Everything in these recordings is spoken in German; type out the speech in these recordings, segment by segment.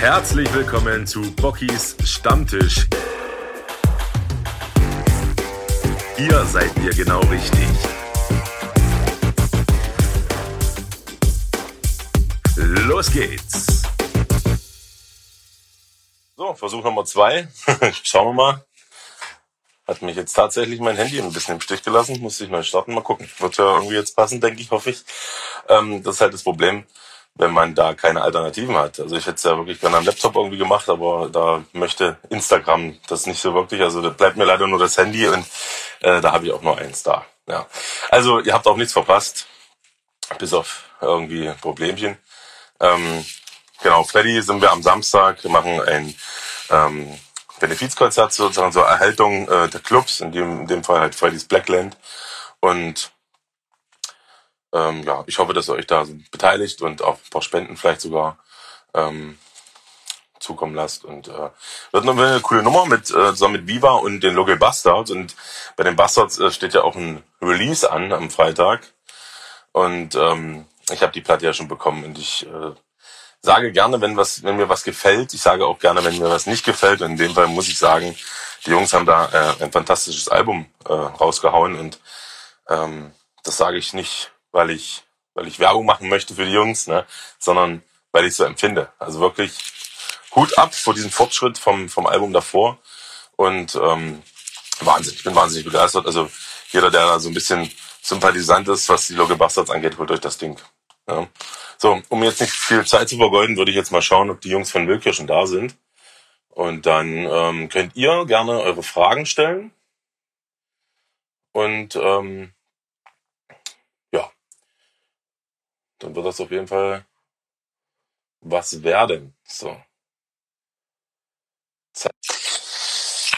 Herzlich willkommen zu Bockys Stammtisch. Hier seid ihr genau richtig. Los geht's. So, Versuch Nummer zwei. Schauen wir mal. Hat mich jetzt tatsächlich mein Handy ein bisschen im Stich gelassen. Muss ich neu starten. Mal gucken. Wird ja irgendwie jetzt passen, denke ich, hoffe ich. Ähm, das ist halt das Problem wenn man da keine Alternativen hat. Also ich hätte es ja wirklich gerne am Laptop irgendwie gemacht, aber da möchte Instagram das nicht so wirklich. Also da bleibt mir leider nur das Handy und äh, da habe ich auch nur eins da. Ja. Also ihr habt auch nichts verpasst, bis auf irgendwie Problemchen. Ähm, genau, Freddy sind wir am Samstag, wir machen ein ähm, Benefizkonzert sozusagen zur Erhaltung äh, der Clubs, in dem, in dem Fall halt Freddy's Blackland. Und ähm, ja, ich hoffe, dass ihr euch da beteiligt und auch ein paar Spenden vielleicht sogar ähm, zukommen lasst. Und äh, wird noch eine coole Nummer mit äh, zusammen mit Viva und den Local Bastards. Und bei den Bastards äh, steht ja auch ein Release an am Freitag. Und ähm, ich habe die Platte ja schon bekommen und ich äh, sage gerne, wenn was, wenn mir was gefällt. Ich sage auch gerne, wenn mir was nicht gefällt. Und in dem Fall muss ich sagen, die Jungs haben da äh, ein fantastisches Album äh, rausgehauen und ähm, das sage ich nicht weil ich, weil ich Werbung machen möchte für die Jungs, ne, sondern weil ich so empfinde. Also wirklich Hut ab vor diesem Fortschritt vom, vom Album davor und ähm, Wahnsinn, ich bin wahnsinnig begeistert. Also jeder, der da so ein bisschen sympathisant ist, was die Local Bastards angeht, holt euch das Ding. Ja. So, um jetzt nicht viel Zeit zu vergeuden, würde ich jetzt mal schauen, ob die Jungs von Willkirchen da sind. Und dann ähm, könnt ihr gerne eure Fragen stellen. Und ähm, dann wird das auf jeden Fall was werden. So.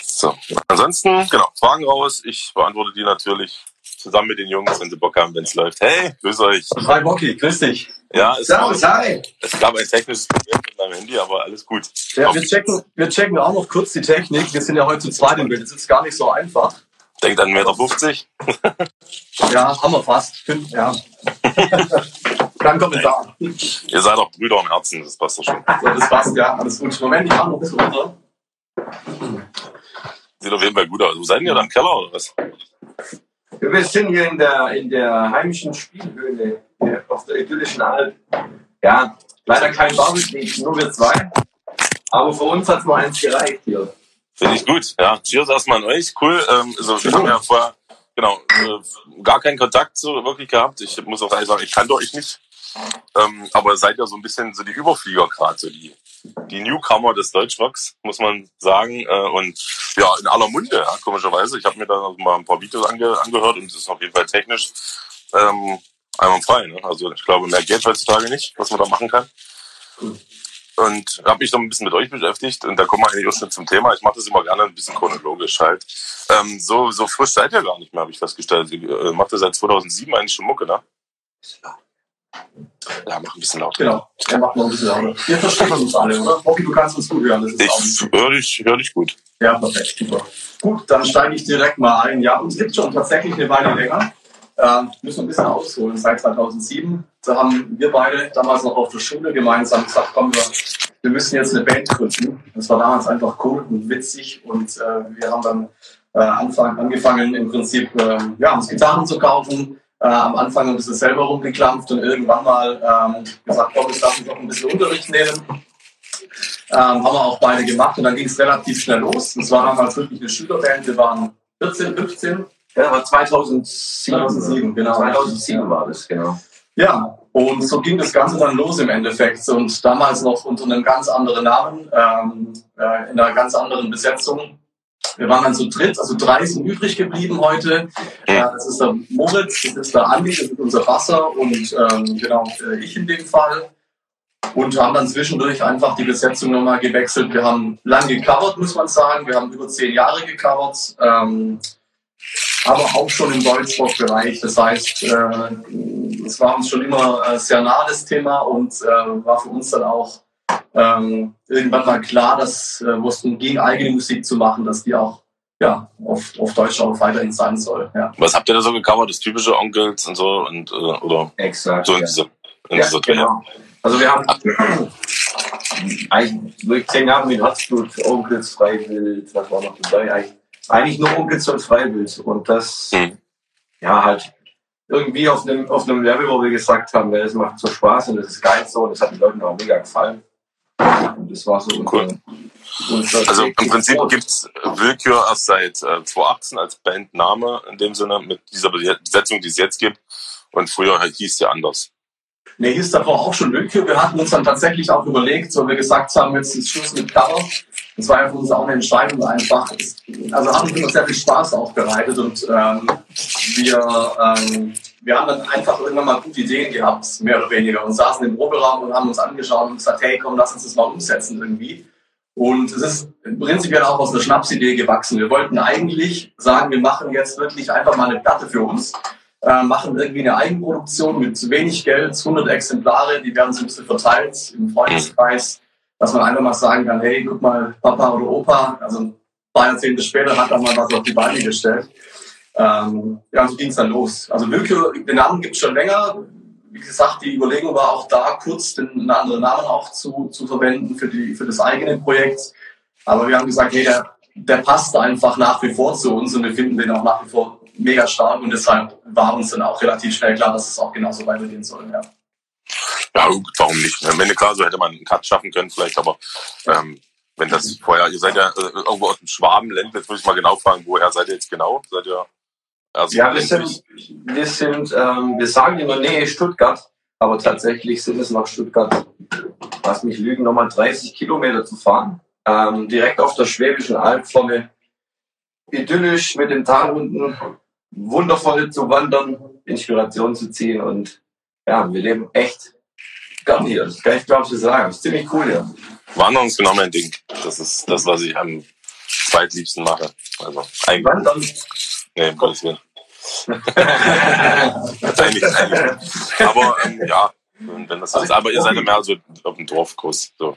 So. Ansonsten, genau, Fragen raus. Ich beantworte die natürlich zusammen mit den Jungs, wenn sie Bock haben, wenn es läuft. Hey, grüß euch. Hi Bocky, grüß dich. Ja, es, Servus, hi. es gab ein technisches Problem mit meinem Handy, aber alles gut. Ja, wir checken, wir checken auch noch kurz die Technik. Wir sind ja heute zu zweit im Bild. Das ist gar nicht so einfach. Denkt an 1,50 Meter. ja, haben wir fast. Ja. Kein Kommentar. Ihr seid doch Brüder im Herzen, das passt doch schon. So, das passt, ja. Alles gut. Moment, ich mach noch ein bisschen runter. Sieht auf jeden Fall gut aus. Wo seid ihr da im Keller oder was? Wir sind hier in der, in der heimischen Spielhöhle auf der idyllischen Alp. Ja, leider kein Barbecue, nur wir zwei. Aber für uns hat es nur eins gereicht hier. Finde ich gut. Ja, cheers erstmal an euch. Cool. Ähm, also, wir haben ja vorher genau, äh, gar keinen Kontakt so wirklich gehabt. Ich muss auch ehrlich sagen, ich kannte euch nicht. Ähm, aber seid ja so ein bisschen so die Überflieger gerade, so die, die Newcomer des Deutschrocks, muss man sagen. Äh, und ja, in aller Munde, ja, komischerweise. Ich habe mir da mal ein paar Videos ange angehört und es ist auf jeden Fall technisch ähm, einwandfrei. Ne? Also ich glaube, mehr geht heutzutage nicht, was man da machen kann. Und habe mich dann ein bisschen mit euch beschäftigt und da kommen wir eigentlich auch schon zum Thema. Ich mache das immer gerne ein bisschen chronologisch halt. Ähm, so, so frisch seid ihr gar nicht mehr, habe ich festgestellt. Ihr äh, macht ihr seit 2007 eigentlich schon Mucke, ne? Ja, mach ein bisschen lauter. Genau, er macht noch ein bisschen lauter. Ihr versteht uns alle, oder? Bobby, du kannst uns gut hören. Ich höre dich, hör dich gut. Ja, perfekt, super. Gut, dann steige ich direkt mal ein. Ja, uns gibt schon tatsächlich eine Weile länger. Äh, müssen ein bisschen ausholen. Seit 2007, da haben wir beide damals noch auf der Schule gemeinsam gesagt, komm, wir, wir müssen jetzt eine Band gründen. Das war damals einfach cool und witzig und äh, wir haben dann äh, Anfang, angefangen im Prinzip äh, ja, uns Gitarren zu kaufen, äh, am Anfang ein bisschen selber rumgeklampft und irgendwann mal ähm, gesagt, komm, ich darf mich auch ein bisschen Unterricht nehmen. Ähm, haben wir auch beide gemacht und dann ging es relativ schnell los. Es war damals wirklich eine Schülerband, wir waren 14, 15. Ja, war 2007. 2007, genau. 2007 war das, genau. Ja, und so ging das Ganze dann los im Endeffekt. Und damals noch unter einem ganz anderen Namen, ähm, äh, in einer ganz anderen Besetzung. Wir waren dann zu dritt, also drei sind übrig geblieben heute. Äh, das ist der Moritz, das ist der Andi, das ist unser Wasser und ähm, genau äh, ich in dem Fall. Und haben dann zwischendurch einfach die Besetzung nochmal gewechselt. Wir haben lang gecovert, muss man sagen. Wir haben über zehn Jahre gecovert. Ähm, aber auch schon im Deutschrock-Bereich. Das heißt, äh, es war uns schon immer sehr nah das Thema und war für uns dann auch ähm, irgendwann mal klar, dass äh, es ging, eigene Musik zu machen, dass die auch ja, auf, auf Deutsch auch weiterhin sein soll. Ja. Was habt ihr da so gecovert? Das typische Onkels und so und äh, oder Exakt. so in ja. diese, in Ja, diese genau. Also wir haben, eigentlich wirklich zehn Jahre mit Herzblut, Onkels, Freiwild, was war noch dabei? Eigentlich, eigentlich nur Onkels und Freiwild. Und das, Hm. ja, halt irgendwie auf einem, auf einem Level, wo wir gesagt haben, ja, das macht so Spaß und das ist geil so und das hat den Leuten auch mega gefallen. Und das war so Cool. unser, unser Also im Prinzip Brot. gibt's Willkür erst seit äh, 2018 als Bandname in dem Sinne mit dieser Besetzung, die es jetzt gibt. Und früher hieß ja anders. Nee, hieß davor auch schon Willkür. Wir hatten uns dann tatsächlich auch überlegt, so wir gesagt haben, jetzt ist Schluss mit Cover. Das war ja für uns auch eine Entscheidung einfach. Es- Also hat uns immer sehr viel Spaß auch bereitet und ähm, wir, ähm, wir haben dann einfach irgendwann mal gute Ideen gehabt, mehr oder weniger, und saßen im Proberaum und haben uns angeschaut und gesagt, hey, komm, lass uns das mal umsetzen irgendwie. Und es ist prinzipiell auch aus einer Schnapsidee gewachsen. Wir wollten eigentlich sagen, wir machen jetzt wirklich einfach mal eine Platte für uns äh, machen irgendwie eine Eigenproduktion mit wenig Geld, 100 Exemplare, die werden so ein bisschen verteilt im Freundeskreis, dass man einfach mal sagen kann, hey, guck mal, Papa oder Opa, also ein paar Jahrzehnte später hat er mal was auf die Beine gestellt. Ähm, ja, so ging es dann los. Also Willkür, den Namen gibt es schon länger. Wie gesagt, die Überlegung war auch da, kurz den, einen anderen Namen auch zu, zu verwenden für, die, für das eigene Projekt. Aber wir haben gesagt, hey, der, der passt einfach nach wie vor zu uns und wir finden den auch nach wie vor mega stark und deshalb war uns dann auch relativ schnell klar, dass es auch genauso weitergehen soll. Ja. Ja, gut, warum nicht? Ende klar, so hätte man einen Cut schaffen können vielleicht, aber ähm, wenn das vorher, ihr seid ja äh, irgendwo aus dem Schwabenland, jetzt muss ich mal genau fragen, woher seid ihr jetzt genau? Seid ihr also Ja, wir sind, wir sind, ähm, wir sagen in der Nähe Stuttgart, aber tatsächlich sind es nach Stuttgart, lass mich lügen, nochmal 30 Kilometer zu fahren. Ähm, direkt auf der Schwäbischen Alb vorne. Idyllisch mit dem Tal unten, wundervoll zu wandern, Inspiration zu ziehen und ja, wir leben echt gern hier. Das kann ich glaube ich sagen. Das ist ziemlich cool hier. Wandern ist genau mein Ding. Das ist das, was ich am zweitliebsten mache. Also eigentlich, Wandern. Nee, um Gottes Willen. eigentlich, eigentlich. Aber ähm, ja, wenn das so ist. Aber ihr seid ja mehr so auf dem Dorfkurs. So.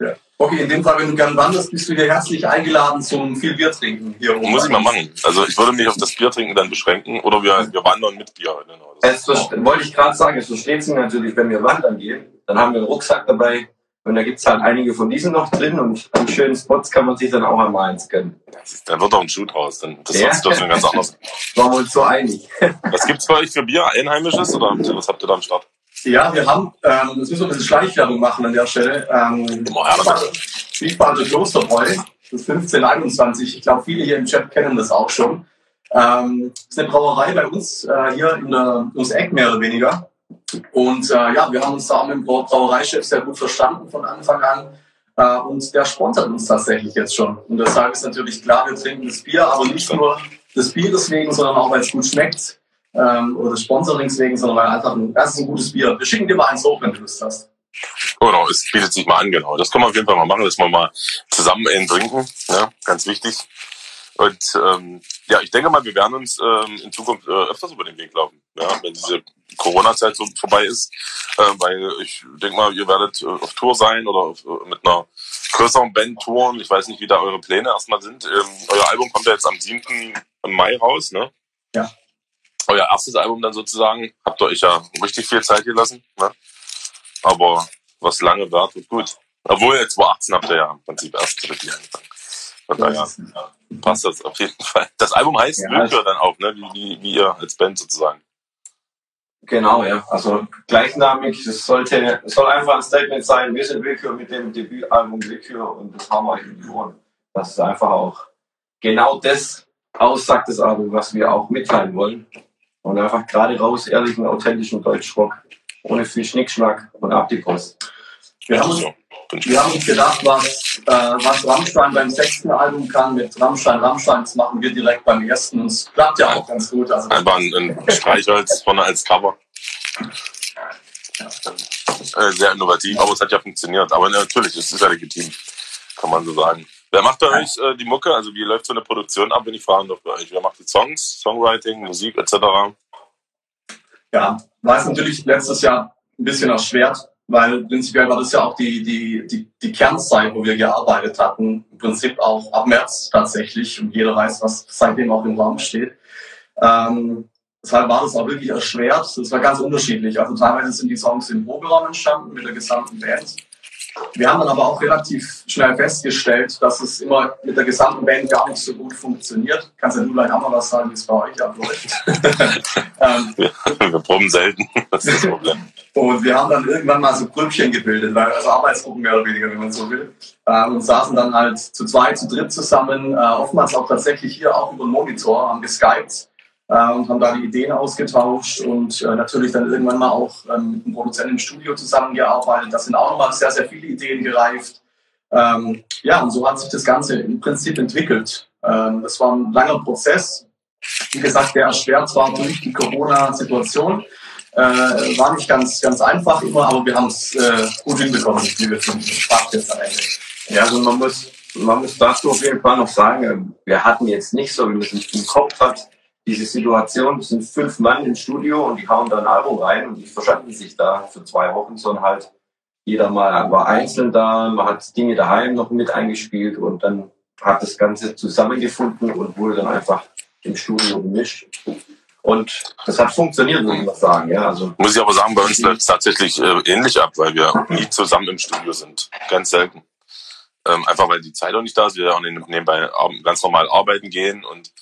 Ja. Okay, in dem Fall, wenn du gern wanderst, bist du hier herzlich eingeladen zum viel Bier trinken hier oben. Muss ich mal machen. Also ich würde mich auf das Bier trinken dann beschränken oder wir, wir wandern mit Bier. Genau. Das wollte ich gerade sagen, es versteht sich natürlich, wenn wir wandern gehen, dann haben wir einen Rucksack dabei und da gibt's halt einige von diesen noch drin und an schönen Spots kann man sich dann auch einmal eins gönnen. Dann wird doch ein Schuh draus. Dann, das Ja. ist doch schon ganz anders. Waren wir uns so einig. Was gibt's bei euch für Bier? Einheimisches oder was habt ihr da am Start? Ja, wir haben, ähm, jetzt müssen wir ein bisschen Schleichwerbung machen an der Stelle. Ähm, das Wiesbadener Klosterbräu, das 1521. Ich glaube, viele hier im Chat kennen das auch schon. Ähm, das ist eine Brauerei bei uns äh, hier in der, ums Eck mehr oder weniger. Und äh, ja, wir haben uns da auch mit dem Brau- Brauereichef sehr gut verstanden von Anfang an. Äh, und der sponsert uns tatsächlich jetzt schon. Und deshalb ist natürlich klar, wir trinken das Bier, aber nicht nur des Bieres wegen, sondern auch, weil es gut schmeckt. Ähm, oder des Sponsorings wegen, sondern weil einfach ein, das ist ein gutes Bier. Wir schicken dir mal eins hoch, wenn du Lust hast. Genau, es bietet sich mal an, genau. Das können wir auf jeden Fall mal machen, dass wir mal zusammen einen trinken. Ja, ganz wichtig. Und ähm, ja, ich denke mal, wir werden uns ähm, in Zukunft äh, öfters über den Weg laufen, ja, wenn diese Corona-Zeit so vorbei ist. Äh, weil ich denke mal, ihr werdet äh, auf Tour sein oder auf, äh, mit einer größeren Band touren. Ich weiß nicht, wie da eure Pläne erstmal sind. Ähm, euer Album kommt ja jetzt am 7. Mai raus, ne? Ja. Euer erstes Album dann sozusagen. Habt ihr euch ja richtig viel Zeit gelassen, ne? Aber was lange währt, wird gut. Obwohl, jetzt 2018 habt ihr ja im Prinzip erst richtig angefangen. Von daher passt das auf jeden Fall. Das Album heißt Ja, Willkür dann auch, ne? Wie, wie, wie ihr als Band sozusagen. Genau, ja. Also gleichnamig, das sollte, es soll einfach ein Statement sein, wir sind Willkür mit dem Debütalbum Willkür und das haben wir euch in die Ohren. Das ist einfach auch genau das aussagt, das Album, was wir auch mitteilen wollen. Und einfach gerade raus, ehrlichen, authentischen Deutschrock, ohne viel Schnickschnack und ab die Post. Wir haben ich Wir haben uns gedacht, was, äh, was Rammstein beim sechsten Album kann mit Rammstein, Rammstein, das machen wir direkt beim ersten. Und es klappt ja auch ganz gut. Also, Einfach ein, ein Streichholz vorne als Cover. Äh, sehr innovativ, aber es hat ja funktioniert. Aber natürlich, es ist ja legitim, kann man so sagen. Wer macht bei euch äh, die Mucke? Also wie läuft so eine Produktion ab, wenn ich fragen darf bei euch? Wer macht die Songs, Songwriting, Musik etc.? ja, war es natürlich letztes Jahr ein bisschen erschwert, weil prinzipiell war das ja auch die, die, die, die Kernzeit, wo wir gearbeitet hatten. Im Prinzip auch ab März tatsächlich. Und jeder weiß, was seitdem auch im Raum steht. Ähm, deshalb war das auch wirklich erschwert. Das war ganz unterschiedlich. Also teilweise sind die Songs im Proberaum entstanden mit der gesamten Band. Wir haben dann aber auch relativ schnell festgestellt, dass es immer mit der gesamten Band gar nicht so gut funktioniert. Kannst ja du gleich auch mal was sagen, wie es bei euch abläuft. ähm, wir, wir proben selten, das ist das Problem. Und wir haben dann irgendwann mal so Grüppchen gebildet, also Arbeitsgruppen mehr oder weniger, wenn man so will. Äh, und saßen dann halt zu zweit, zu dritt zusammen, äh, oftmals auch tatsächlich hier auch über den Monitor, haben geskypt äh, und haben da die Ideen ausgetauscht und äh, natürlich dann irgendwann mal auch ähm, mit einem Produzenten im Studio zusammengearbeitet. Da sind auch nochmal sehr, sehr viele Ideen gereift. Ähm, ja, und so hat sich das Ganze im Prinzip entwickelt. Ähm, das war ein langer Prozess. Wie gesagt, der erschwert zwar durch die Corona-Situation, äh, war nicht ganz, ganz einfach immer, aber wir haben es äh, gut hinbekommen, wie wir finden. Spaß jetzt am Ende. Ja, also man muss, man muss dazu auf jeden Fall noch sagen, wir hatten jetzt nicht so, wie man es im Kopf hat, diese Situation, es sind fünf Mann im Studio und die hauen da ein Album rein und die verschatten sich da für zwei Wochen, sondern halt jeder mal war einzeln da, man hat Dinge daheim noch mit eingespielt und dann hat das Ganze zusammengefunden und wurde dann einfach im Studio gemischt. Und das hat funktioniert, muss ich mal sagen. Ja, also muss ich aber sagen, bei uns läuft es tatsächlich äh, ähnlich ab, weil wir nie zusammen im Studio sind. Ganz selten. Ähm, einfach weil die Zeit auch nicht da ist. Wir auch nebenbei ganz normal arbeiten gehen und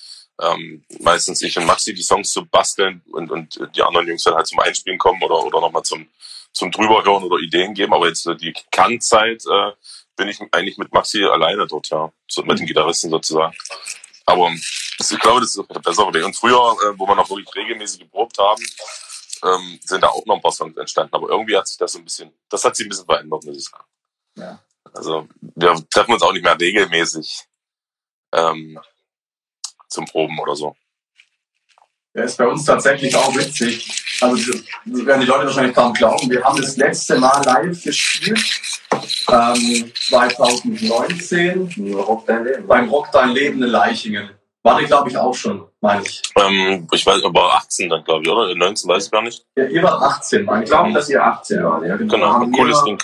ähm, meistens ich und Maxi die Songs zu basteln und, und die anderen Jungs dann halt zum Einspielen kommen oder, oder nochmal zum, zum drüberhören oder Ideen geben. Aber jetzt äh, die Kernzeit äh, bin ich eigentlich mit Maxi alleine dort, ja. So, mit den Gitarristen sozusagen. Aber ich glaube, das ist der bessere Weg. Und früher, äh, wo wir noch wirklich regelmäßig geprobt haben, ähm, sind da auch noch ein paar Songs entstanden. Aber irgendwie hat sich das so ein bisschen, das hat sich ein bisschen verändert, muss ich sagen. Ja. Also wir treffen uns auch nicht mehr regelmäßig. Ähm, zum Proben oder so. Der ist bei uns tatsächlich auch witzig. Also das werden die Leute wahrscheinlich kaum glauben. Wir haben das letzte Mal live gespielt. Ähm, 2019 Rock dein Leben. beim Rock Dein Leben in Leichingen. War die, glaube ich, auch schon, meine ich. Ähm, ich weiß, aber 18 dann, glaube ich, oder? 19 weiß ich gar nicht. Ja, ihr wart 18, meine ich. glaube, dass ihr 18 wart, ja. Genau, genau ein cooles Ding.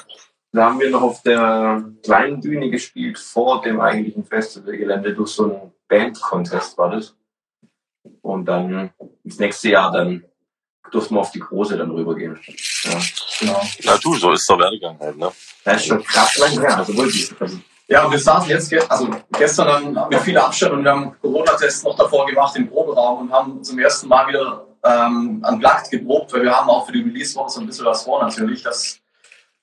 Da haben wir noch auf der kleinen Bühne gespielt, vor dem eigentlichen Festivalgelände, durch so einen Band-Contest war das. Und dann das nächste Jahr dann durften wir auf die große dann rübergehen. Ja, genau. Ja, du, so ist der Werdegang halt, ne? Das ist schon krass lang her, also wirklich. Also, ja, und wir saßen jetzt, also gestern dann mit viel Abstand und wir haben Corona-Tests noch davor gemacht im Proberaum und haben zum ersten Mal wieder ähm, unplugged geprobt, weil wir haben auch für die Release-Woche so ein bisschen was vor natürlich, dass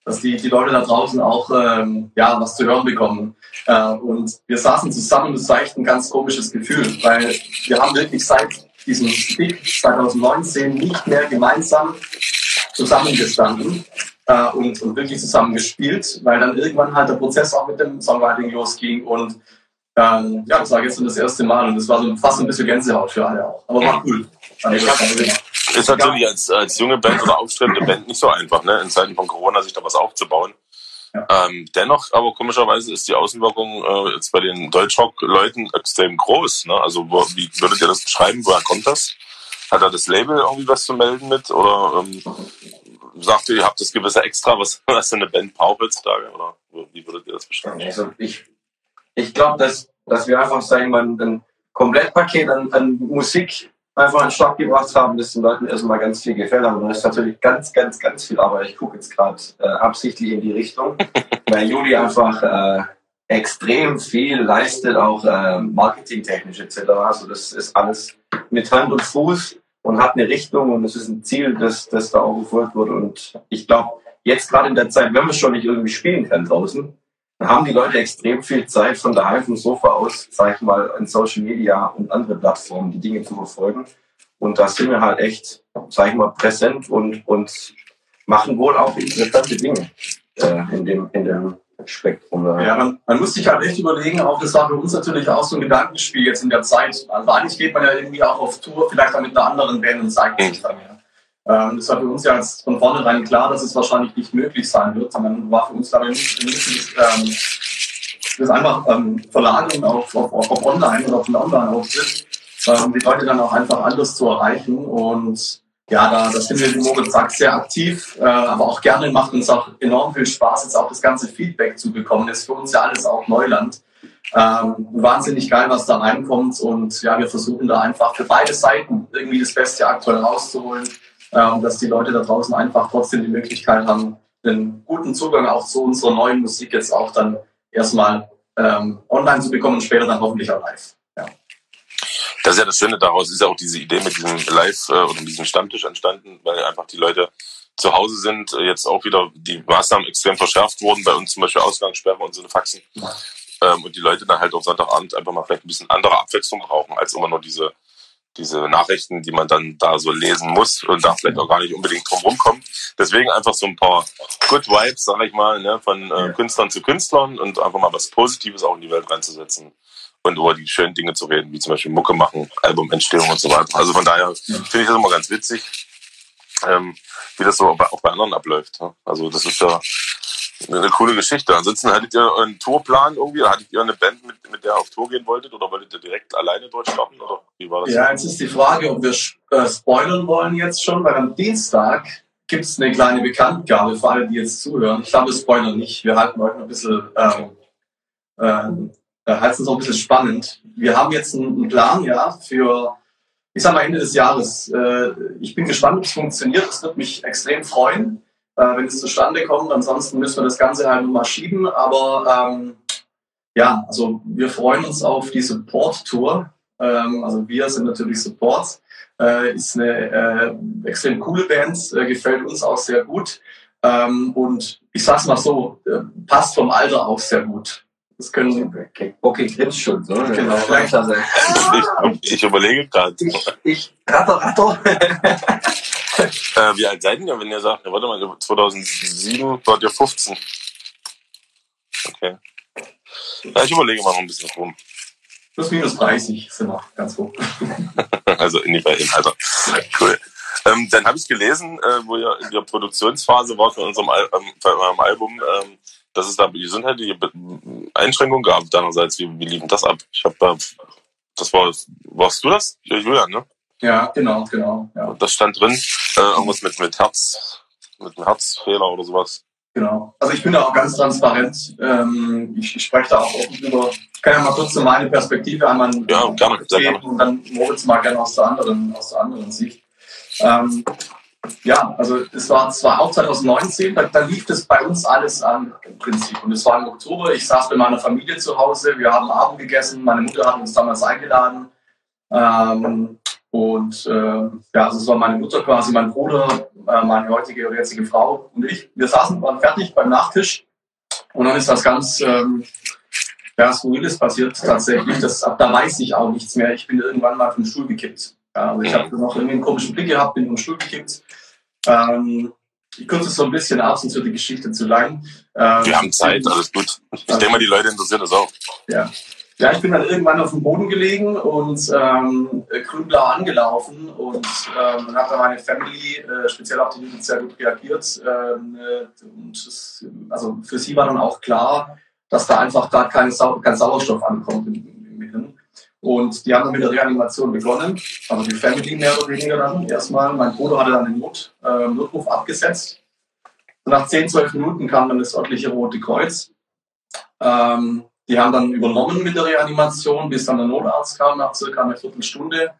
dass die, die Leute da draußen auch ähm, ja, was zu hören bekommen. Äh, und wir saßen zusammen, das war echt ein ganz komisches Gefühl, weil wir haben wirklich seit diesem Stick 2019 nicht mehr gemeinsam zusammengestanden äh, und, und wirklich zusammen gespielt, weil dann irgendwann halt der Prozess auch mit dem Songwriting losging und ähm, ja, das war gestern das erste Mal und das war so fast ein bisschen Gänsehaut für alle auch. Aber war cool. Also, ist natürlich als, als junge Band oder aufstrebende Band nicht so einfach, ne? in Zeiten von Corona sich da was aufzubauen. Ja. Ähm, dennoch, aber komischerweise ist die Außenwirkung äh, jetzt bei den Deutschrock-Leuten extrem groß. Ne? Also wo, wie würdet ihr das beschreiben? Woher kommt das? Hat da das Label irgendwie was zu melden mit? Oder ähm, sagt ihr, ihr habt das gewisse Extra, was, was eine Band braucht heutzutage? Oder wie würdet ihr das beschreiben? Also ich, ich glaube, dass, dass wir einfach sagen, man ein Komplettpaket an, an Musik einfach den Start gebracht haben, das den Leuten erstmal ganz viel gefällt. Aber dann ist natürlich ganz, ganz, ganz viel Arbeit. Ich gucke jetzt gerade äh, absichtlich in die Richtung, weil Juli einfach äh, extrem viel leistet, auch äh, marketingtechnisch etc. Also das ist alles mit Hand und Fuß und hat eine Richtung und es ist ein Ziel, das, das da auch verfolgt wird. Und ich glaube, jetzt gerade in der Zeit, wenn man schon nicht irgendwie spielen kann draußen, dann haben die Leute extrem viel Zeit von daheim vom Sofa aus, sag ich mal, in Social Media und andere Plattformen die Dinge zu verfolgen. Und da sind wir halt echt, sag ich mal, präsent und, und machen wohl auch interessante Dinge äh, in, dem, in dem Spektrum. Ja, man, man muss sich halt echt überlegen, auch das war für uns natürlich auch so ein Gedankenspiel jetzt in der Zeit. Also eigentlich geht man ja irgendwie auch auf Tour, vielleicht auch mit einer anderen Band und zeigt sich dann ja. Ähm, das war für uns ja jetzt von vornherein klar, dass es wahrscheinlich nicht möglich sein wird. Sondern war für uns dabei nicht ähm, das einfach ähm, verlagern auf, auf, auf online oder auf einen Online-Auftritt, um die Leute dann auch einfach anders zu erreichen. Und ja, da, da sind wir, wie Moritz sagt, sehr aktiv, äh, aber auch gerne macht uns auch enorm viel Spaß, jetzt auch das ganze Feedback zu bekommen. Das ist für uns ja alles auch Neuland. Ähm, wahnsinnig geil, was da reinkommt. Und ja, wir versuchen da einfach für beide Seiten irgendwie das Beste aktuell rauszuholen ähm, dass die Leute da draußen einfach trotzdem die Möglichkeit haben, einen guten Zugang auch zu unserer neuen Musik jetzt auch dann erstmal ähm, online zu bekommen und später dann hoffentlich auch live. Ja. Das ist ja das Schöne daraus, ist ja auch diese Idee mit diesem Live- äh, oder diesem Stammtisch entstanden, weil einfach die Leute zu Hause sind, äh, jetzt auch wieder die Maßnahmen extrem verschärft wurden, bei uns zum Beispiel Ausgangssperre und so eine Faxen. Ja. Ähm, und die Leute dann halt auf Sonntagabend einfach mal vielleicht ein bisschen andere Abwechslung brauchen, als immer nur diese diese Nachrichten, die man dann da so lesen muss und da vielleicht auch gar nicht unbedingt drum rumkommt. Deswegen einfach so ein paar Good Vibes, sag ich mal, ne, von äh, Künstlern zu Künstlern und einfach mal was Positives auch in die Welt reinzusetzen und über die schönen Dinge zu reden, wie zum Beispiel Mucke machen, Albumentstehung und so weiter. Also von daher finde ich das immer ganz witzig, ähm, wie das so auch bei anderen abläuft. Ne? Also das ist ja eine coole Geschichte. Ansonsten hattet ihr einen Tourplan irgendwie? Hattet ihr eine Band, mit, mit der ihr auf Tour gehen wolltet? Oder wolltet ihr direkt alleine dort starten? Oder wie war das? Ja, jetzt ist die Frage, ob wir äh, spoilern wollen jetzt schon, weil am Dienstag gibt es eine kleine Bekanntgabe für alle, die jetzt zuhören. Ich glaube, wir spoilern nicht. Wir halten heute ein bisschen, ähm, ähm, äh, halten es noch ein bisschen spannend. Wir haben jetzt einen Plan, ja, für, ich sag mal, Ende des Jahres. Äh, ich bin gespannt, ob es funktioniert. Es wird mich extrem freuen äh, wenn es zustande kommt. Ansonsten müssen wir das Ganze halt mal schieben. Aber ähm, ja, also wir freuen uns auf die Support-Tour. Ähm, also wir sind natürlich Support. Äh, ist eine äh, extrem coole Band, äh, gefällt uns auch sehr gut. Ähm, und ich sag's mal so, äh, passt vom Alter auch sehr gut. Das können okay, okay Grinch schon, so. Genau, ich, ich überlege gerade. Ich, ich ratter, ratter. Wie alt seid ihr, wenn ihr sagt, warte mal, 2007 wart ihr 15? Okay. Ja, ich überlege mal noch ein bisschen rum. Plus minus 30 sind wir ganz hoch. also in die beiden Alter. Cool. Ähm, dann habe ich gelesen, äh, wo ihr in der Produktionsphase wart von unserem Al ähm, von eurem Album, ähm, dass es da gesundheitliche Einschränkungen gab. Deinerseits, wie, wie lief das ab? Ich habe da, das war, warst du das? Julian, ne? Ja, genau, genau. Ja. Das stand drin, äh, irgendwas mit, mit Herz, mit einem Herzfehler oder sowas. Genau. Also ich bin da auch ganz transparent. Ähm, ich, ich spreche da auch offen drüber. Ich kann ja mal kurz so meine Perspektive einmal ja, gerne, gerne. und dann Moritz mal gerne aus der anderen, aus der anderen Sicht. Ähm, ja, also es war zwar auch 2019, da, da, lief das bei uns alles an im Prinzip. Und es war im Oktober, ich saß bei meiner Familie zu Hause, wir haben Abend gegessen, meine Mutter hat uns damals eingeladen. Ähm, und äh, ja, also es war meine Mutter quasi, mein Bruder, äh, meine heutige oder jetzige Frau und ich. Wir saßen, waren fertig beim Nachtisch und dann ist das ganz ähm, ja, Skurriles passiert tatsächlich. Das, ab da weiß ich auch nichts mehr. Ich bin irgendwann mal vom Stuhl gekippt. Ja, also ich habe noch irgendwie einen komischen Blick gehabt, bin vom Stuhl gekippt. Ähm, ich kürze es so ein bisschen ab, sonst wird die Geschichte zu lang. Ähm, Wir haben Zeit, alles gut. Ich denke mal, die Leute interessieren das auch. Ja. Ja, ich bin dann irgendwann auf dem Boden gelegen und ähm, grünblau angelaufen und ähm, dann hat dann meine Family, äh, speziell auch die Jugend, sehr gut reagiert. Ähm, äh, und das, also für sie war dann auch klar, dass da einfach gerade kein, Sau kein Sauerstoff ankommt im, im Gehirn. Und die haben dann mit der Reanimation begonnen, also die Family mehr oder weniger dann erstmal. Mein Bruder hatte dann den Not, äh, Notruf abgesetzt. Und nach 10, 12 Minuten kam dann das örtliche Rote Kreuz. Ähm, die haben dann übernommen mit der Reanimation, bis dann der Notarzt kam nach circa einer Viertelstunde.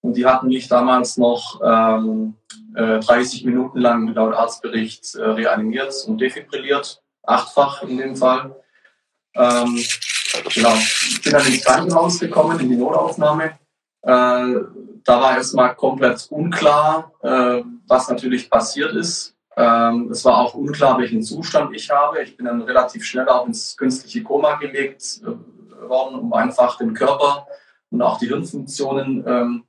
Und die hatten mich damals noch ähm, äh, 30 Minuten lang laut Arztbericht äh, reanimiert und defibrilliert, achtfach in dem Fall. Ähm, genau. Ich bin dann ins Krankenhaus gekommen, in die Notaufnahme. Äh, da war erstmal komplett unklar, äh, was natürlich passiert ist. Ähm, es war auch unklar, welchen Zustand ich habe. Ich bin dann relativ schnell auch ins künstliche Koma gelegt äh, worden, um einfach den Körper und auch die Hirnfunktionen ähm,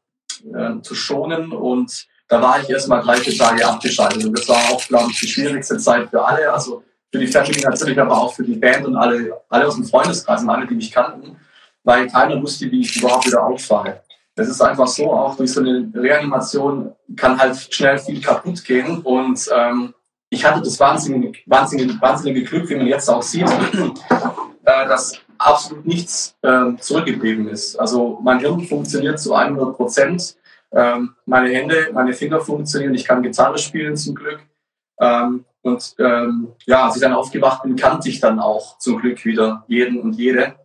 äh, zu schonen. Und da war ich erstmal drei, vier Tage abgeschaltet. Und das war auch, glaube ich, die schwierigste Zeit für alle. Also für die Family natürlich, aber auch für die Band und alle, alle aus dem Freundeskreis und alle, die mich kannten, weil keiner wusste, wie ich überhaupt wieder auffalle. Es ist einfach so, auch durch so eine Reanimation kann halt schnell viel kaputt gehen. Und ähm, ich hatte das wahnsinnige, wahnsinnige, wahnsinnige Glück, wie man jetzt auch sieht, äh, dass absolut nichts äh, zurückgeblieben ist. Also mein Hirn funktioniert zu 100 Prozent. Ähm, meine Hände, meine Finger funktionieren. Ich kann Gitarre spielen zum Glück. Ähm, und ähm, ja, als ich dann aufgewacht bin, kannte ich dann auch zum Glück wieder jeden und jede.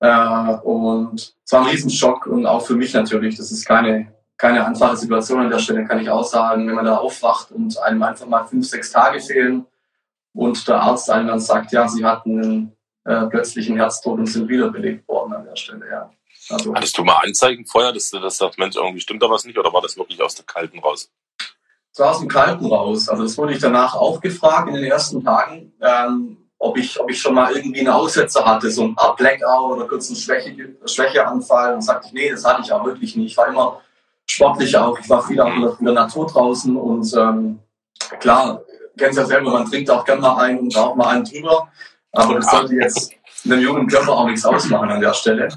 Äh, und es war ein Riesenschock und auch für mich natürlich. Das ist keine, keine einfache Situation an der Stelle, kann ich auch sagen, wenn man da aufwacht und einem einfach mal fünf, sechs Tage fehlen und der Arzt einem dann sagt, ja, sie hatten einen äh, plötzlichen Herztod und sind wiederbelebt worden an der Stelle, ja. Also, Hattest du mal Anzeigen vorher, dass du das sagst, Mensch, irgendwie stimmt da was nicht oder war das wirklich aus der Kalten raus? Das war aus dem Kalten raus. Also das wurde ich danach auch gefragt in den ersten Tagen, ähm, ob, ich, ob ich schon mal irgendwie einen Aussetzer hatte, so ein Blackout oder kurz einen Schwäche, Schwächeanfall. Und sagte ich, nee, das hatte ich auch wirklich nicht. Ich war immer sportlich auch. Ich war viel auch in der Natur draußen und ähm, klar, kennst ja selber, man trinkt auch gerne mal einen und raucht mal einen drüber. Aber das sollte jetzt einem jungen Körper auch nichts ausmachen an der Stelle.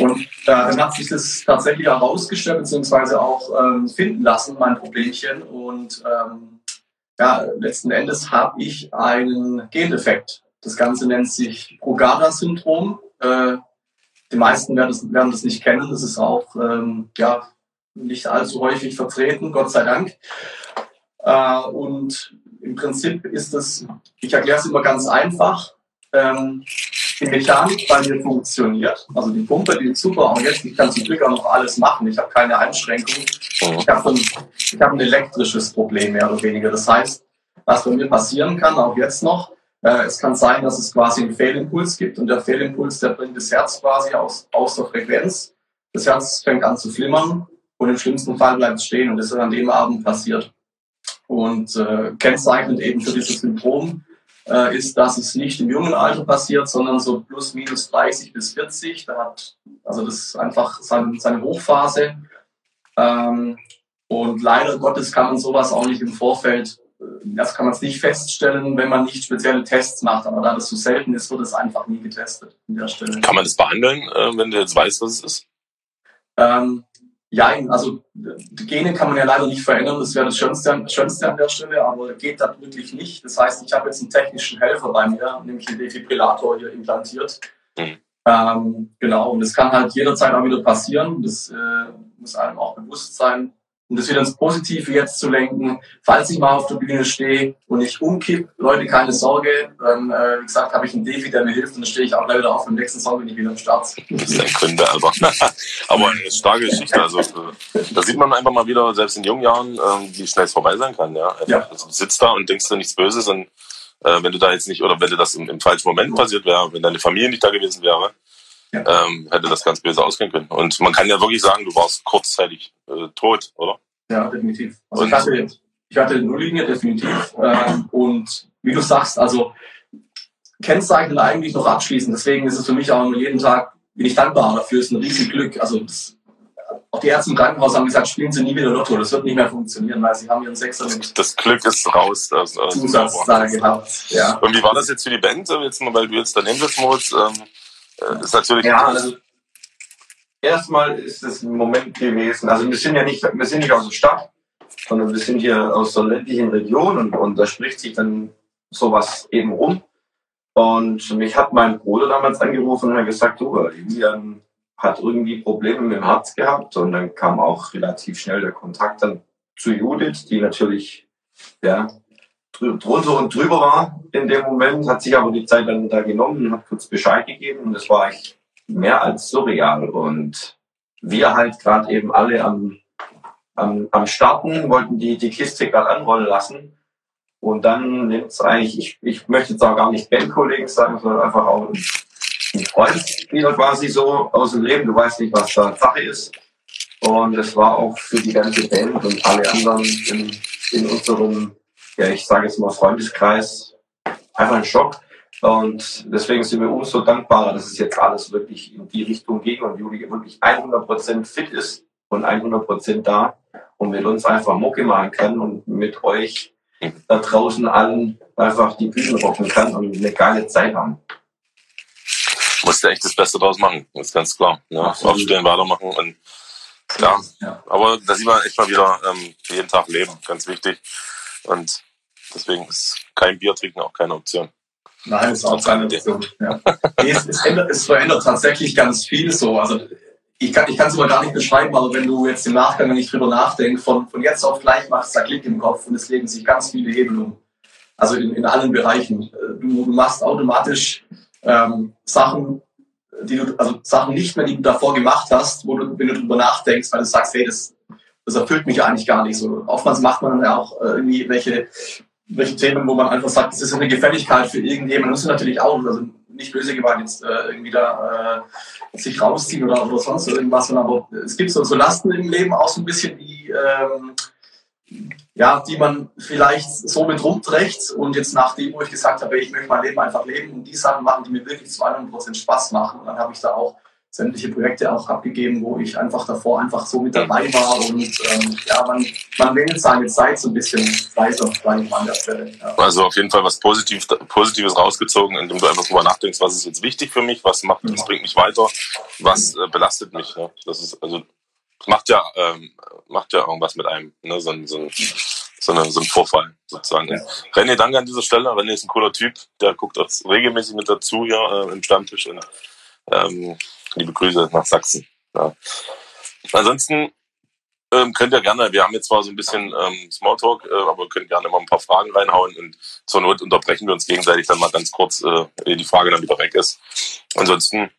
Und äh, dann hat sich das tatsächlich herausgestellt, beziehungsweise auch ähm, finden lassen, mein Problemchen. Und ähm, ja, letzten Endes habe ich einen Gendefekt. Das Ganze nennt sich Brugada-Syndrom. Äh, die meisten werden das, werden das nicht kennen. Das ist auch ähm, ja, nicht allzu häufig vertreten, Gott sei Dank. Äh, und im Prinzip ist es, ich erkläre es immer ganz einfach, ähm, die Mechanik bei mir funktioniert. Also die Pumpe, die ist super. Und jetzt, ich kann zum Glück auch noch alles machen. Ich habe keine Einschränkung. Mhm. Ich habe ein, hab ein elektrisches Problem mehr oder weniger. Das heißt, was bei mir passieren kann, auch jetzt noch, äh, es kann sein, dass es quasi einen Fehlimpuls gibt und der Fehlimpuls, der bringt das Herz quasi aus, aus der Frequenz. Das Herz fängt an zu flimmern und im schlimmsten Fall bleibt es stehen und das ist an dem Abend passiert. Und äh, kennzeichnend eben für dieses Syndrom äh, ist, dass es nicht im jungen Alter passiert, sondern so plus minus 30 bis 40. Da hat, also das ist einfach seine, seine Hochphase. Ähm, und leider Gottes kann man sowas auch nicht im Vorfeld, äh, das kann man es nicht feststellen, wenn man nicht spezielle Tests macht. Aber da das so selten ist, wird es einfach nie getestet an der Stelle. Kann man das behandeln, äh, wenn du jetzt weißt, was es ist? Ähm, ja, also die Gene kann man ja leider nicht verändern, das wäre das Schönste, Schönste an der Stelle, aber geht das wirklich nicht. Das heißt, ich habe jetzt einen technischen Helfer bei mir, nämlich einen Defibrillator hier implantiert. Mhm. Ähm, genau, und das kann halt jederzeit auch wieder passieren. Das äh, muss einem auch bewusst sein um das wieder ins Positive jetzt zu lenken. Falls ich mal auf der Bühne stehe und ich umkipp, Leute, keine Sorge, dann, äh, wie gesagt, habe ich einen Defi, der mir hilft und dann stehe ich auch gleich wieder auf. Im nächsten Song bin ich wieder am Start. Das ist ein Kunde, aber, aber eine starke Geschichte. Also, da sieht man einfach mal wieder, selbst in jungen Jahren, ähm, wie schnell es vorbei sein kann. Ja? ja. Also, du sitzt da und denkst dir nichts Böses und äh, wenn du da jetzt nicht, oder wenn dir das im, im falschen Moment passiert wäre, wenn deine Familie nicht da gewesen wäre, ja. ähm, hätte das ganz böse ausgehen können. Und man kann ja wirklich sagen, du warst kurzzeitig äh, tot, oder? Ja, definitiv. Also ich hatte, ich hatte Nulllinie definitiv. Ähm, und wie du sagst, also Kennzeichen eigentlich noch abschließen. Deswegen ist es für mich auch jeden Tag, bin ich dankbar dafür, ist ein riesen Glück. Also das, auch die Ärzte im Krankenhaus haben gesagt, spielen Sie nie wieder Lotto, das wird nicht mehr funktionieren, weil Sie haben Ihren Sechser mit Das Glück ist raus. Also, Zusatz da gehabt. Ja. Und wie war das jetzt für die Band, jetzt mal, weil du jetzt daneben sitzen musst? Ähm, äh, ist natürlich ja, also, erstmal ist es ein Moment gewesen, also wir sind ja nicht, wir sind nicht aus der Stadt, sondern wir sind hier aus der ländlichen Region und, und da spricht sich dann sowas eben rum. Und mich hat mein Bruder damals angerufen und hat gesagt, du, Julian hat irgendwie Probleme mit dem Herz gehabt und dann kam auch relativ schnell der Kontakt dann zu Judith, die natürlich ja, drunter und drüber war in dem Moment, hat sich aber die Zeit dann da genommen und hat kurz Bescheid gegeben und das war echt mehr als surreal. Und wir halt gerade eben alle am, am, am Starten, wollten die, die Kiste gerade anrollen lassen. Und dann nimmt es eigentlich, ich, ich möchte jetzt auch gar nicht Bandkollegen sagen, sondern einfach auch ein Freund wieder quasi so aus dem Leben. Du weißt nicht, was da Sache ist. Und es war auch für die ganze Band und alle anderen in, in unserem, ja, ich sage jetzt mal Freundeskreis, einfach ein Schock. Und deswegen sind wir umso dankbarer, dass es jetzt alles wirklich in die Richtung ging und Juli wirklich 100% fit ist und 100% da und mit uns einfach Mucke machen kann und mit euch da draußen allen einfach die Bühne rocken kann und eine geile Zeit haben. Musste echt das Beste draus machen, das ist ganz klar. Ne? Aufstehen, weitermachen und ja. ja. Aber da sieht man echt mal wieder ähm, jeden Tag leben, ganz wichtig. Und deswegen ist kein Bier trinken auch keine Option. Nein, ist auch keine Option. Ja. Nee, es, es, ändert, es verändert tatsächlich ganz viel so. Also ich kann es aber gar nicht beschreiben, aber wenn du jetzt im Nachgang nicht drüber nachdenkst, von, von jetzt auf gleich machst du da Klick im Kopf und es legen sich ganz viele Hebel um. Also in, in allen Bereichen. Du, du machst automatisch ähm, Sachen, die du, also Sachen nicht mehr, die du davor gemacht hast, wo du, wenn du drüber nachdenkst, weil du sagst, hey, das, das erfüllt mich eigentlich gar nicht so. Oftmals macht man dann ja auch irgendwie welche welche Themen, wo man einfach sagt, das ist eine Gefälligkeit für irgendjemanden, muss natürlich auch, also nicht böse gemeint, jetzt äh, irgendwie da äh, sich rausziehen oder, oder sonst irgendwas, aber es gibt so, so Lasten im Leben auch so ein bisschen, die, ähm, ja, die man vielleicht so mit rumträgt und jetzt nachdem, wo ich gesagt habe, ich möchte mein Leben einfach leben und die Sachen machen, die mir wirklich zu 100% Spaß machen, dann habe ich da auch sämtliche Projekte auch abgegeben, wo ich einfach davor einfach so mit dabei war und ähm, ja, man, man wählt seine Zeit so ein bisschen weiter an der Stelle. Ja. Also auf jeden Fall was Positiv, Positives rausgezogen, indem du einfach drüber nachdenkst, was ist jetzt wichtig für mich, was macht, was bringt mich weiter, was äh, belastet mich. Ne? Das ist also macht ja ähm, macht ja irgendwas mit einem, ne? so, so, ein, so, eine, so ein Vorfall sozusagen. Ja. René, danke an dieser Stelle. René ist ein cooler Typ, der guckt auch regelmäßig mit dazu hier äh, im Stammtisch und ähm, liebe Grüße nach Sachsen. Ja. Ansonsten ähm, könnt ihr gerne, wir haben jetzt zwar so ein bisschen ähm, Smalltalk, äh, aber könnt gerne mal ein paar Fragen reinhauen und zur Not unterbrechen wir uns gegenseitig dann mal ganz kurz, äh, die Frage dann wieder weg ist. Ansonsten,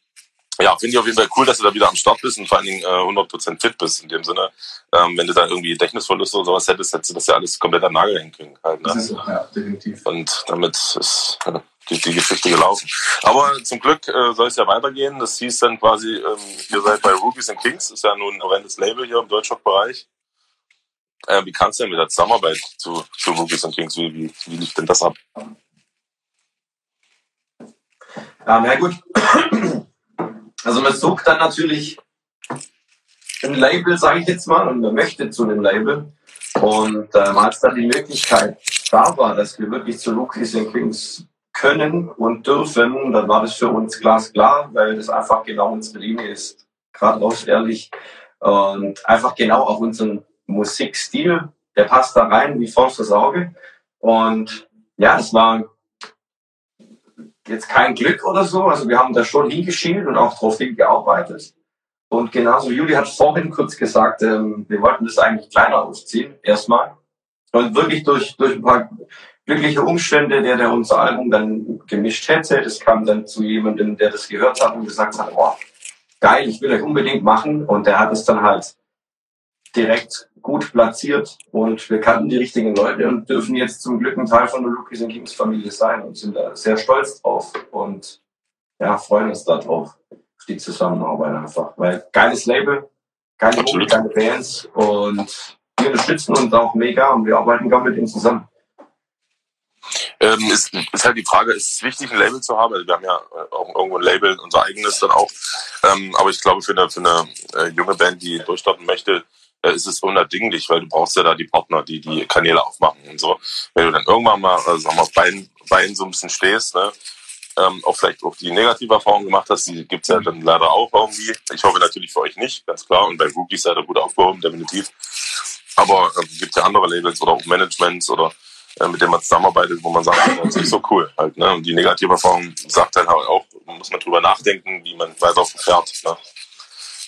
ja, finde ich auf jeden Fall cool, dass du da wieder am Start bist und vor allen Dingen äh, 100% fit bist in dem Sinne. Ähm, wenn du da irgendwie Gedächtnisverluste oder sowas hättest, hättest du das ja alles komplett an Nagel hängen können. Halt, ne? Das ist so, ja, definitiv. Und damit ist äh, die, die Geschichte gelaufen. Aber zum Glück äh, soll es ja weitergehen. Das hieß dann quasi, ähm, ihr seid bei Rookies and Kings, ist ja nun ein horrendes Label hier im Deutschrock-Bereich. Äh, wie kannst du denn mit der Zusammenarbeit zu, zu Rookies and Kings? Wie, wie, wie lief denn das ab? Ja, na gut. Also man sucht dann natürlich ein Label, sage ich jetzt mal, und man möchte zu einem Label. Und ähm, als dann die Möglichkeit da war, dass wir wirklich zu and Kings können und dürfen, dann war das für uns glasklar, weil das einfach genau unsere Linie ist. Gerade raus ehrlich. Und einfach genau auf unseren Musikstil. Der passt da rein wie Faust das Auge. Und ja, es war jetzt kein Glück oder so. Also wir haben da schon hingeschielt und auch drauf hingearbeitet. Und genauso, Juli hat vorhin kurz gesagt, ähm, wir wollten das eigentlich kleiner aufziehen, erstmal. Und wirklich durch, durch ein paar glückliche Umstände, der, der unser Album dann gemischt hätte. Das kam dann zu jemandem, der das gehört hat und gesagt hat, boah, geil, ich will euch unbedingt machen. Und der hat es dann halt direkt gut platziert und wir kannten die richtigen Leute und dürfen jetzt zum Glück ein Teil von der Rookies and Kings Familie sein und sind da sehr stolz drauf und ja, freuen uns darauf, auf die Zusammenarbeit einfach. Weil geiles Label, geile Mucke, geile Bands und wir unterstützen uns auch mega und wir arbeiten gar mit ihnen zusammen. Ähm, ist, ist halt die Frage, ist es wichtig, ein Label zu haben? Also wir haben ja äh, auch irgendwo ein Label, unser eigenes dann auch. Ähm, aber ich glaube, für eine, für eine äh, junge Band, die durchstarten möchte, ist es unabdinglich, weil du brauchst ja da die Partner, die die Kanäle aufmachen und so. Wenn du dann irgendwann mal, sagen wir, so ein bisschen stehst, ne, ähm, auch vielleicht auch die negative Erfahrung gemacht hast, die gibt's ja dann leider auch irgendwie. Ich hoffe natürlich für euch nicht, ganz klar. Und bei Rookies seid ihr gut aufgehoben, definitiv. Aber äh, gibt ja andere Labels oder auch Managements oder äh, mit dem man zusammenarbeitet, wo man sagt, das ist so cool halt. Ne? Und die negative Erfahrung sagt dann halt auch, muss man drüber nachdenken, wie man weiter fährt. Ne?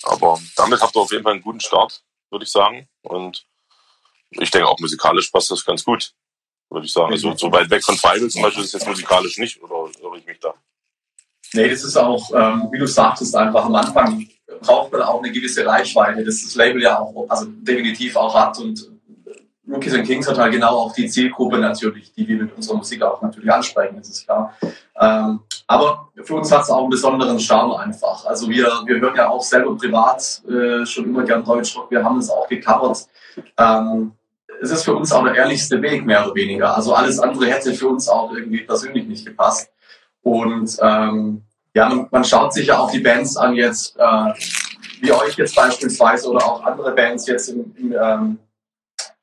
Aber damit habt ihr auf jeden Fall einen guten Start, würde ich sagen. Und ich denke auch musikalisch passt das ganz gut, würde ich sagen. Also so weit weg von Feibel zum Beispiel ist jetzt musikalisch nicht, oder irre ich mich da? Nee, das ist auch, ähm, wie du sagtest, einfach am Anfang braucht man auch eine gewisse Reichweite, das das Label ja auch, also definitiv auch hat und Rookies and Kings hat halt genau auch die Zielgruppe natürlich, die wir mit unserer Musik auch natürlich ansprechen, das ist klar. Ähm, aber für uns hat es auch einen besonderen Charme einfach. Also wir, wir hören ja auch selber privat äh, schon immer gern Deutschrock, wir haben es auch gecovert. Ähm, es ist für uns auch der ehrlichste Weg, mehr oder weniger. Also alles andere hätte für uns auch irgendwie persönlich nicht gepasst. Und ähm, ja, man, man schaut sich ja auch die Bands an jetzt, äh, wie euch jetzt beispielsweise oder auch andere Bands jetzt im, im ähm,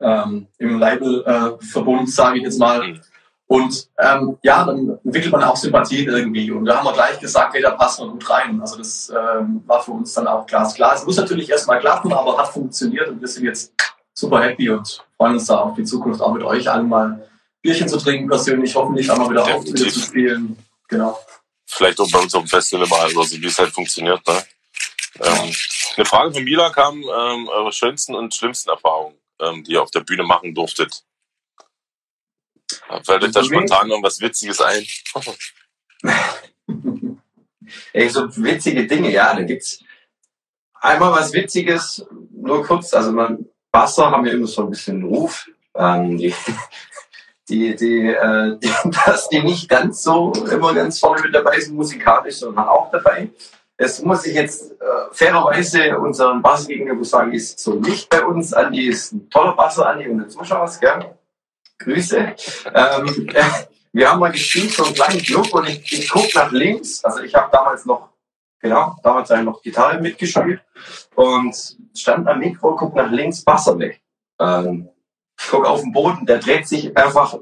ähm, im Labelverbund, äh, sage ich jetzt mal. Und ähm, ja, dann entwickelt man auch Sympathien irgendwie. Und da haben wir gleich gesagt, hey, da passen wir gut rein. Also das ähm, war für uns dann auch glasklar. Es muss natürlich erstmal klappen, aber hat funktioniert und wir sind jetzt super happy und freuen uns da auf die Zukunft auch mit euch allen mal Bierchen zu trinken, persönlich, hoffentlich auch mal wieder Auftritte zu spielen. Genau. Vielleicht auch bei uns auf dem Festival mal, also wie es halt funktioniert. Ne? Ähm, eine Frage von Mila kam, ähm, eure schönsten und schlimmsten Erfahrungen ähm, die ihr auf der Bühne machen durftet? Fällt euch da spontan irgendwas Witziges ein? Ey, so witzige Dinge, ja, da gibt's einmal was Witziges, nur kurz, also man, Wasser haben wir immer so ein bisschen Ruf. Ähm, die, die, die, äh, die, dass die nicht ganz so immer ganz vorne mit dabei sind musikalisch, sondern auch dabei. Das muss ich jetzt äh, fairerweise unserem Bass gegenüber sagen, ist so nicht bei uns. Andi ist ein toller Basser, Andi und der Zuschauer, gell? Grüße. Ähm, äh, wir haben mal gespielt, so einen kleinen Club und ich, ich gucke nach links. Also ich habe damals noch, genau, damals habe ich noch Gitarre mitgespielt und stand am Mikro, guck nach links, Basser weg. Ähm, guck auf den Boden, der dreht sich einfach,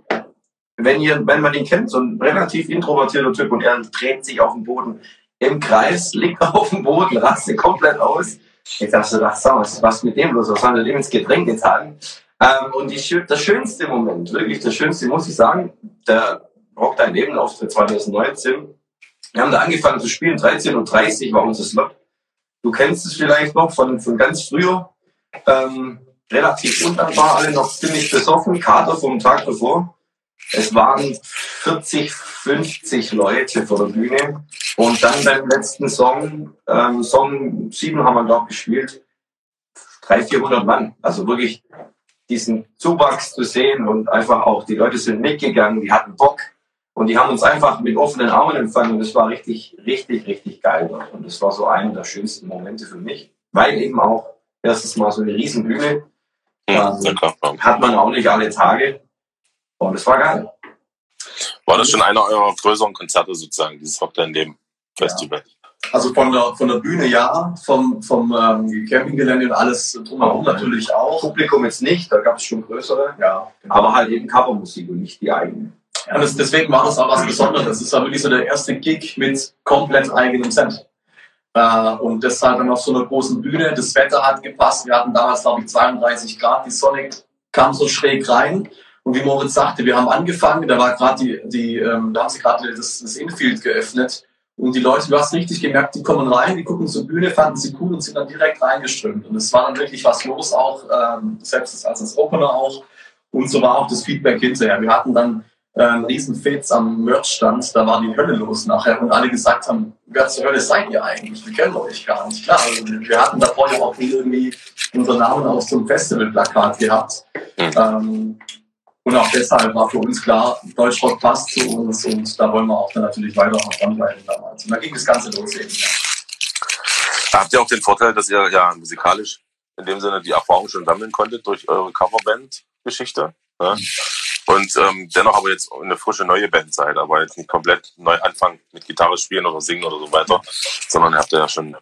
wenn ihr, wenn man ihn kennt, so ein relativ introvertierter Typ und er dreht sich auf den Boden im Kreis, liegt auf dem Boden, rastet komplett aus. Ich dachte so, ach, was, was mit dem los? Was soll der ins Getränk getan? Ähm, und die, der schönste Moment, wirklich der schönste, muss ich sagen, der Rock Dein Leben Auftritt 2019. Wir haben da angefangen zu spielen, 13.30 Uhr war unser Slot. Du kennst es vielleicht noch von, von ganz früher. Ähm, relativ undankbar, alle noch ziemlich besoffen, Kater vom Tag davor. Es waren 40, 50 Leute vor der Bühne. Und dann beim letzten Song, ähm, Song 7 haben wir dort gespielt, 300, 400 Mann. Also wirklich diesen Zuwachs zu sehen und einfach auch, die Leute sind mitgegangen, die hatten Bock und die haben uns einfach mit offenen Armen empfangen und das war richtig, richtig, richtig geil. Und das war so einer der schönsten Momente für mich, weil eben auch erstes Mal so eine Riesenbühne Ja, ähm, hat man auch nicht alle Tage und es war geil. War das schon einer eurer größeren Konzerte sozusagen, dieses Rock Dein Leben Festival? Also von der, von der Bühne ja, vom, vom ähm, Campinggelände und alles drumherum natürlich auch. Publikum jetzt nicht, da gab es schon größere, Ja, genau. aber halt eben Covermusik und nicht die eigene. Ja, das, deswegen war das auch was Besonderes. Es war wirklich so der erste Gig mit komplett eigenem Set. Äh, und das halt dann auf so einer großen Bühne. Das Wetter hat gepasst. Wir hatten damals, glaube ich, 32 Grad. Die Sonne kam so schräg rein. Und wie Moritz sagte, wir haben angefangen, da war gerade die, die ähm, da haben sie gerade das, das Infield geöffnet. Und die Leute, du hast richtig gemerkt, die kommen rein, die gucken zur Bühne, fanden sie cool und sind dann direkt reingeströmt. Und es war dann wirklich was los, auch ähm, selbst als das Opener auch. Und so war auch das Feedback hinterher. Wir hatten dann äh, einen riesen Fetz am Merchstand, da war die Hölle los nachher und alle gesagt haben, wer zur Hölle seid ihr eigentlich? Wir kennen euch gar nicht. Klar, also wir hatten davor ja auch nie irgendwie unseren Namen auf so einem Festivalplakat gehabt. Mhm. Ähm, und auch deshalb war für uns klar, Deutschrock passt zu uns und da wollen wir auch dann natürlich weiter dranbleiben damals. Und da ging das Ganze los eben. Ja. Da habt ihr auch den Vorteil, dass ihr ja musikalisch in dem Sinne die Erfahrung schon sammeln konntet durch eure Coverband-Geschichte. Ne? Und ähm, dennoch aber jetzt eine frische neue Band seid, aber jetzt nicht komplett neu anfangen mit Gitarre spielen oder singen oder so weiter, sondern ihr habt ja schon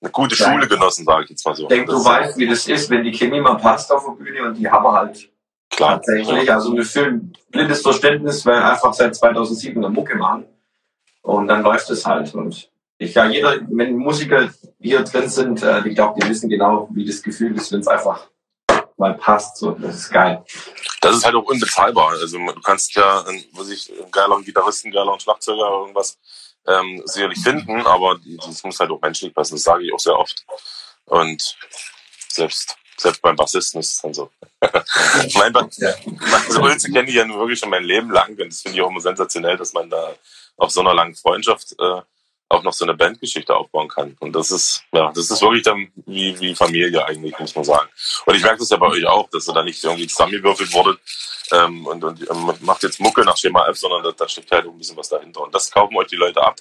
eine gute. Schule genossen, sage ich jetzt mal so. Ich denke, du weißt, wie das ist, wenn die Chemie mal passt auf der Bühne und die haben wir halt klar. tatsächlich. Also wir fühlen blindes Verständnis, weil wir einfach seit 2007 eine Mucke machen. Und dann läuft es halt. Und ich, ja, jeder, wenn Musiker hier drin sind, äh, ich glaube, die wissen genau, wie das Gefühl ist, wenn es einfach mal passt. So, das ist geil. Das ist halt auch unbezahlbar. Also du kannst ja, was ich, einen geileren Gitarristen, einen geileren Schlagzeuger oder irgendwas ähm, sicherlich finden, aber das muss halt auch menschlich passen. Das sage ich auch sehr oft. Und selbst selbst beim Bassisten ist es dann so. mein ba Ja. meine Sulze kenne ich ja nun wirklich schon mein Leben lang und das finde ich auch immer sensationell, dass man da auf so einer langen Freundschaft äh, auch noch so eine Bandgeschichte aufbauen kann. Und das ist, ja, das ist wirklich dann wie, wie Familie eigentlich, muss man sagen. Und ich merke das ja bei euch auch, dass ihr da nicht irgendwie zusammengewürfelt wurdet ähm, und, und ähm, macht jetzt Mucke nach Schema F, sondern da, da steckt halt auch ein bisschen was dahinter. Und das kaufen euch die Leute ab.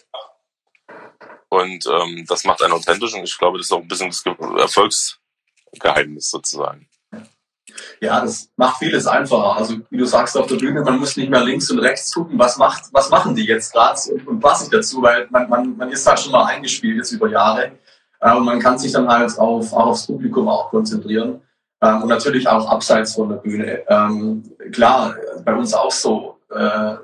Und ähm, das macht einen authentisch und ich glaube, das ist auch ein bisschen das Ge Erfolgsgeheimnis sozusagen. Ja, das macht vieles einfacher. Also wie du sagst auf der Bühne, man muss nicht mehr links und rechts gucken, was macht, was machen die jetzt gerade und, und passe ich dazu, weil man, man, man ist halt schon mal eingespielt jetzt über Jahre äh, und man kann sich dann halt auf, auch aufs Publikum auch konzentrieren ähm, und natürlich auch abseits von der Bühne. Ähm, klar, bei uns auch so. Äh,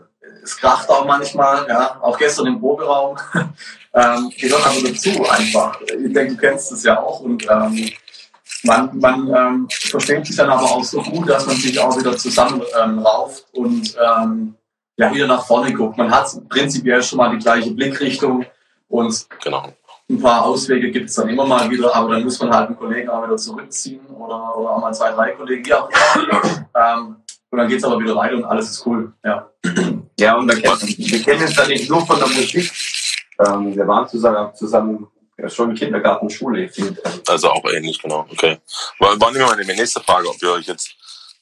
es kracht auch manchmal, ja, auch gestern im Proberaum. ähm, gehört aber dazu einfach. Ich denke, du kennst es ja auch und ähm, man, man ähm, versteht sich dann aber auch so gut, dass man sich auch wieder zusammen ähm, rauft und ähm, ja, wieder nach vorne guckt. Man hat prinzipiell schon mal die gleiche Blickrichtung und Genau. ein paar Auswege gibt es dann immer mal wieder, aber dann muss man halt einen Kollegen auch wieder zurückziehen oder, oder auch mal zwei, drei Kollegen, ja. ähm, und dann geht's aber wieder weiter und alles ist cool. Ja. Ja, und wir kennen, wir kennen uns da nicht nur von der Musik. Ähm, wir waren zusammen, zusammen ja, schon Kindergarten, Schule. Finde, Also auch ähnlich, genau. Okay. War, nämlich meine nächste Frage, ob ihr euch jetzt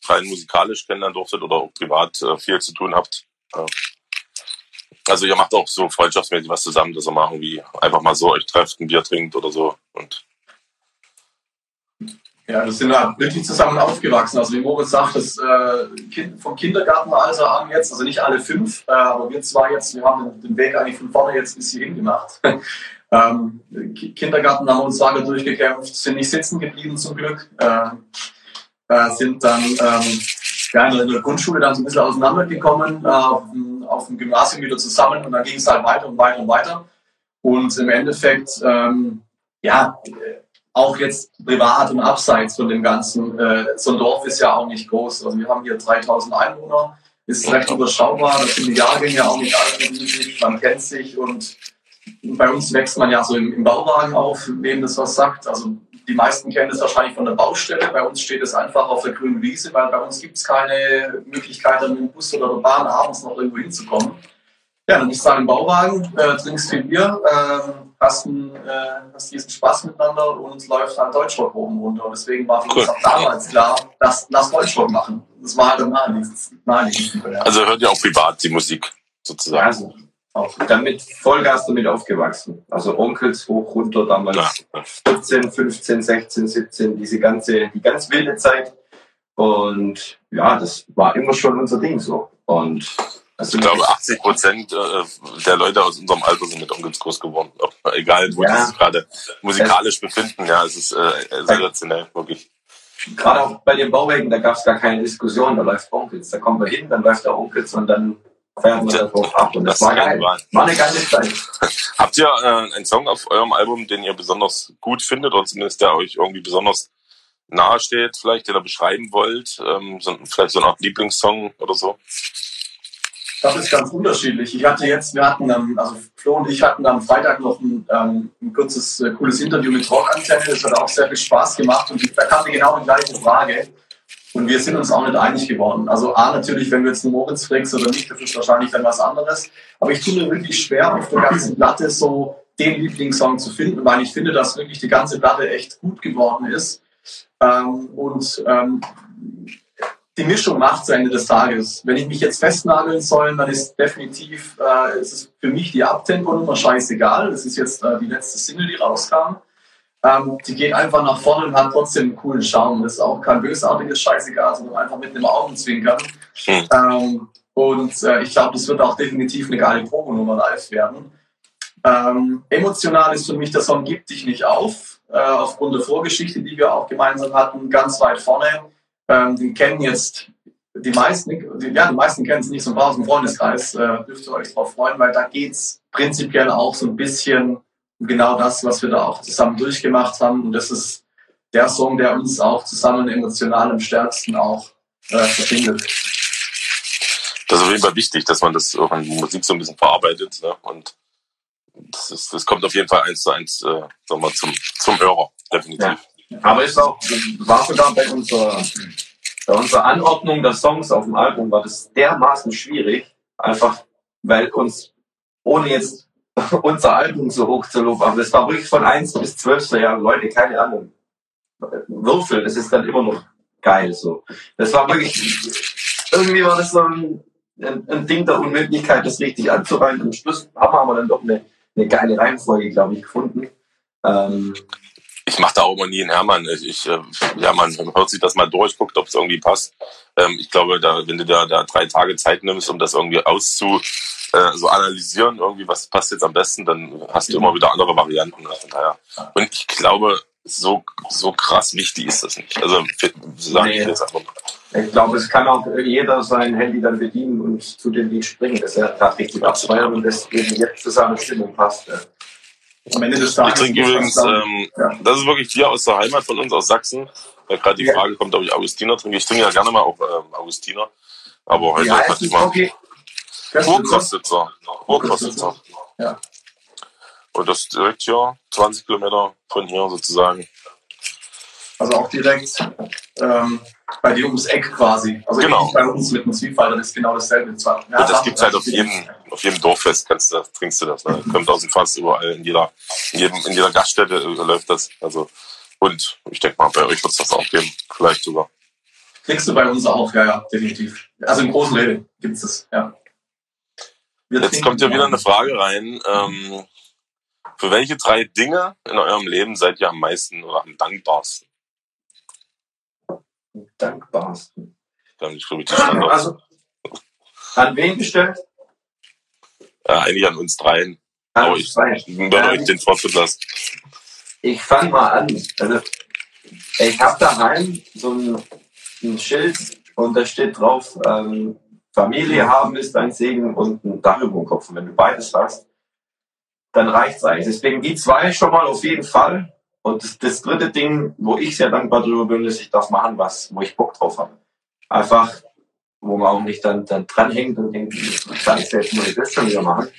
rein musikalisch kennenlernen durftet oder auch privat äh, viel zu tun habt. Ja. Also ihr macht auch so freundschaftsmäßig was zusammen, dass ihr mal irgendwie einfach mal so euch trefft, ein Bier trinkt oder so. Und ja, wir sind da wirklich zusammen aufgewachsen. Also wie Moritz sagt, das äh, vom Kindergartenalter an jetzt, also nicht alle fünf, äh, aber wir zwei jetzt, wir haben den, Weg eigentlich von vorne jetzt bis hierhin gemacht. Ähm, Kindergarten haben wir uns weiter durchgekämpft, sind nicht sitzen geblieben zum Glück, äh, äh, sind dann ähm, ja, in der Grundschule dann so ein bisschen auseinandergekommen, äh, auf, dem, Gymnasium wieder zusammen und dann ging es halt weiter und weiter und weiter. Und im Endeffekt, ähm, ja, auch jetzt privat und abseits von dem Ganzen, äh, so ein Dorf ist ja auch nicht groß. Also wir haben hier 3000 Einwohner, ist recht überschaubar, da sind die Jahrgänge auch nicht riesig, man kennt sich und bei uns wächst man ja so im, im Bauwagen auf, wem das was sagt. Also die meisten kennen das wahrscheinlich von der Baustelle. Bei uns steht es einfach auf der grünen Wiese, weil bei uns gibt es keine Möglichkeit, mit dem Bus oder der Bahn abends noch irgendwo hinzukommen. Ja, dann bist du im Bauwagen, äh, trinkst viel Bier, äh, hast, ein, äh, hast diesen Spaß miteinander und läuft halt Deutschrock oben runter. Und deswegen war für cool. uns auch damals klar, dass, lass Deutschrock machen. Das war halt am naheliegendsten. Also hört ihr auch privat die Musik sozusagen? Also, auch damit Vollgas damit aufgewachsen. Also Onkels hoch, runter damals ja. 14, 15, 16, 17, diese ganze, die ganz wilde Zeit. Und ja, das war immer schon unser Ding so. Und also ich glaube, 80 Prozent äh, der Leute aus unserem Alter sind mit Onkels groß geworden. Egal, wo ja. die sich gerade musikalisch befinden. Ja, es ist äh, sensationell, wirklich. Gerade auch bei den Bauwerken, da gab es gar keine Diskussion. Da läuft Onkels. Da kommen wir hin, dann läuft der Onkels und dann feiern wir darauf ab. Und das, das war geil. War. war eine geile Zeit. Habt ihr äh, einen Song auf eurem Album, den ihr besonders gut findet oder zumindest der euch irgendwie besonders nahe steht, vielleicht, den ihr beschreiben wollt? Ähm, so, vielleicht so eine Art Lieblingssong oder so? Das ist ganz unterschiedlich. Ich hatte jetzt, wir hatten, ähm, also Flo und ich hatten am Freitag noch ein, ähm, ein kurzes, äh, cooles Interview mit Rockantenne. Das hat auch sehr viel Spaß gemacht und da kam mir genau die gleiche Frage. Und wir sind uns auch nicht einig geworden. Also A, natürlich, wenn du jetzt einen Moritz fragst oder nicht, das ist wahrscheinlich dann was anderes. Aber ich tue mir wirklich schwer, auf der ganzen Platte so den Lieblingssong zu finden, weil ich finde, dass wirklich die ganze Platte echt gut geworden ist. Ähm, und ähm, die Mischung macht zu Ende des Tages. Wenn ich mich jetzt festnageln soll, dann ist definitiv, äh, ist es für mich die Abtempo-Nummer scheißegal. Das ist jetzt äh, die letzte Single, die rauskam. Ähm, die geht einfach nach vorne und hat trotzdem einen coolen Charme. Das ist auch kein bösartiges Scheißegal, sondern einfach mit einem Augenzwinkern. Hm. Ähm, und äh, ich glaube, das wird auch definitiv eine geile Probenummer live werden. Ähm, emotional ist für mich der Song Gib dich nicht auf, äh, aufgrund der Vorgeschichte, die wir auch gemeinsam hatten, ganz weit vorne ähm, den kennen jetzt die meisten, die, ja, die meisten kennen es nicht so ein paar aus dem Freundeskreis, äh, dürft ihr euch drauf freuen, weil da geht es prinzipiell auch so ein bisschen genau das, was wir da auch zusammen durchgemacht haben. Und das ist der Song, der uns auch zusammen emotional am stärksten auch äh, verbindet. Das ist auf jeden Fall wichtig, dass man das auch in Musik so ein bisschen verarbeitet. Ne? Und das, ist, das kommt auf jeden Fall eins zu eins äh, sagen wir, zum, zum Hörer, definitiv. Ja. Aber ist auch, war sogar bei unserer, bei unserer Anordnung der Songs auf dem Album war das dermaßen schwierig, einfach weil uns, ohne jetzt unser Album so hoch zu loben, aber es war wirklich von 1 bis 12 Jahre, Leute, keine Ahnung. Würfel, das ist dann immer noch geil, so. Das war wirklich, irgendwie war das so ein, ein, ein Ding der Unmöglichkeit, das richtig anzureihen. Am Schluss haben wir aber dann doch eine, eine geile Reihenfolge, glaube ich, gefunden. Ähm, ich mache da auch immer nie einen Hermann. Ich, ich, äh, ja, man hört sich das mal durch, guckt, ob es irgendwie passt. Ähm, ich glaube, da, wenn du da, da drei Tage Zeit nimmst, um das irgendwie auszu, äh, so analysieren, irgendwie, was passt jetzt am besten, dann hast du immer wieder andere Varianten. Daher. Und ich glaube, so, so krass wichtig ist das nicht. Also, sage nee. ich jetzt einfach Ich glaube, es kann auch jeder sein Handy dann bedienen und zu dem Lied springen, dass er gerade richtig abfeiert und das eben jetzt zu seiner Stimmung passt. Am Ende des Tages. Ich trinke übrigens, ähm, ja. das ist wirklich Bier aus der Heimat von uns, aus Sachsen. Weil gerade die Frage kommt, ob ich Augustiner trinke. Ich trinke ja gerne mal auch ähm, Augustiner. Aber heute ja, hatte ich mal. Urkostitzer. Urkostitzer. Ja. Und das direkt hier, 20 Kilometer von hier sozusagen. Also auch direkt ähm, bei dir ums Eck quasi. Also genau. bei uns mit dem Zwiefalter ist genau dasselbe. Ja, und das gibt es halt auf jedem, auf jedem Dorffest, kannst du, trinkst du das. Ne? Kommt aus dem Fass überall, in jeder, in, jedem, in jeder Gaststätte läuft das. Also, und ich denke mal, bei euch wird es das auch geben. Vielleicht sogar. Kriegst du bei uns auch, ja, ja, definitiv. Also im großen Rede gibt es das, ja. Wir Jetzt kommt ja wieder eine Frage rein. Ähm, für welche drei Dinge in eurem Leben seid ihr am meisten oder am dankbarsten? Dankbarsten. Dann ich die Standard. Also, an wen gestellt? Ja, eigentlich an uns dreien. An Aber ich würde ähm, euch den Vortritt lassen. Ich fange mal an. Also, ich habe daheim so ein, ein, Schild und da steht drauf, ähm, Familie haben ist ein Segen und ein Dach über dem Kopf. Und wenn du beides hast, dann reicht's eigentlich. Deswegen die zwei schon mal auf jeden Fall. Und das, das dritte Ding, wo ich sehr dankbar drüber bin, ist, ich darf machen, was, wo ich Bock drauf habe. Einfach, wo man auch nicht dann, dann dranhängt und denkt, scheiße, jetzt muss ich das schon wieder machen.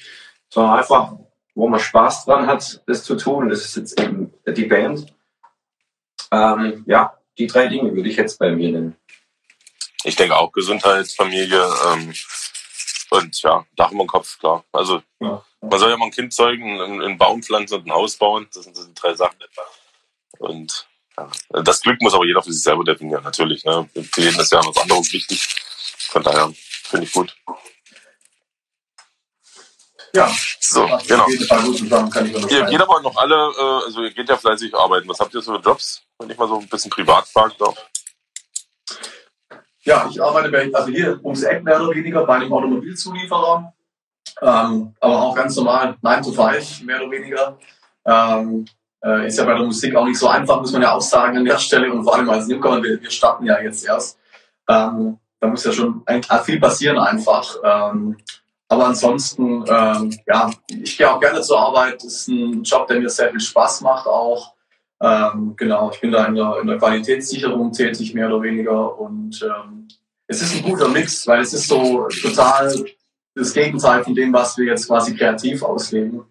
Sondern einfach, wo man Spaß dran hat, das zu tun. Das ist jetzt eben die Band. Ähm, ja, die drei Dinge würde ich jetzt bei mir nennen. Ich denke auch Gesundheit, Familie ähm, und ja, Dach über dem Kopf, klar. Also ja. man soll ja mal ein Kind zeugen, einen Baum pflanzen und ein Haus bauen. Das sind, sind drei Sachen etwa. Und ja, das Glück muss aber jeder für sich selber definieren, natürlich. Ne? Für jeden ist ja was anderes wichtig. Von daher finde ich gut. Ja, so, genau. ihr geht aber noch alle, äh, also ihr geht ja fleißig arbeiten. Was habt ihr so für Jobs, wenn ich mal so ein bisschen privat fragen darf? Ja, ich arbeite bei, also hier ums Eck mehr oder weniger bei einem Automobilzulieferer, ähm, aber auch ganz normal 9 to 5 mehr oder weniger. Ähm, äh, ist ja bei der Musik auch nicht so einfach, muss man ja auch sagen an der Stelle und vor allem als Newcomer, wir, wir starten ja jetzt erst. Ähm, da muss ja schon viel passieren einfach. Ähm, aber ansonsten, ähm, ja, ich gehe auch gerne zur Arbeit. Ist ein Job, der mir sehr viel Spaß macht auch. Ähm, genau, ich bin da in der, in der Qualitätssicherung tätig, mehr oder weniger. Und ähm, es ist ein guter Mix, weil es ist so total das Gegenteil von dem, was wir jetzt quasi kreativ ausleben,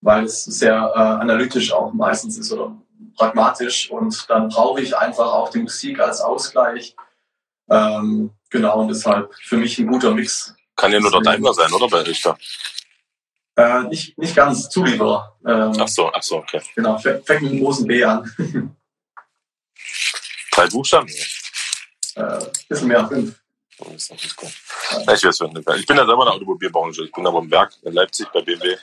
weil es sehr äh, analytisch auch meistens ist oder pragmatisch. Und dann brauche ich einfach auch die Musik als Ausgleich. Ähm, genau, und deshalb für mich ein guter Mix. Kann ja nur der Daimler sein, oder bei Richter? Äh, nicht, nicht ganz Zulieferer. Ähm, ach so, ach so, okay. Genau, fängt mit einem großen B an. Drei Buchstaben? Äh, bisschen mehr, fünf. Oh. Ich, weiß, ich bin ja selber in der Automobilbranche. Ich bin aber im Werk in Leipzig bei BMW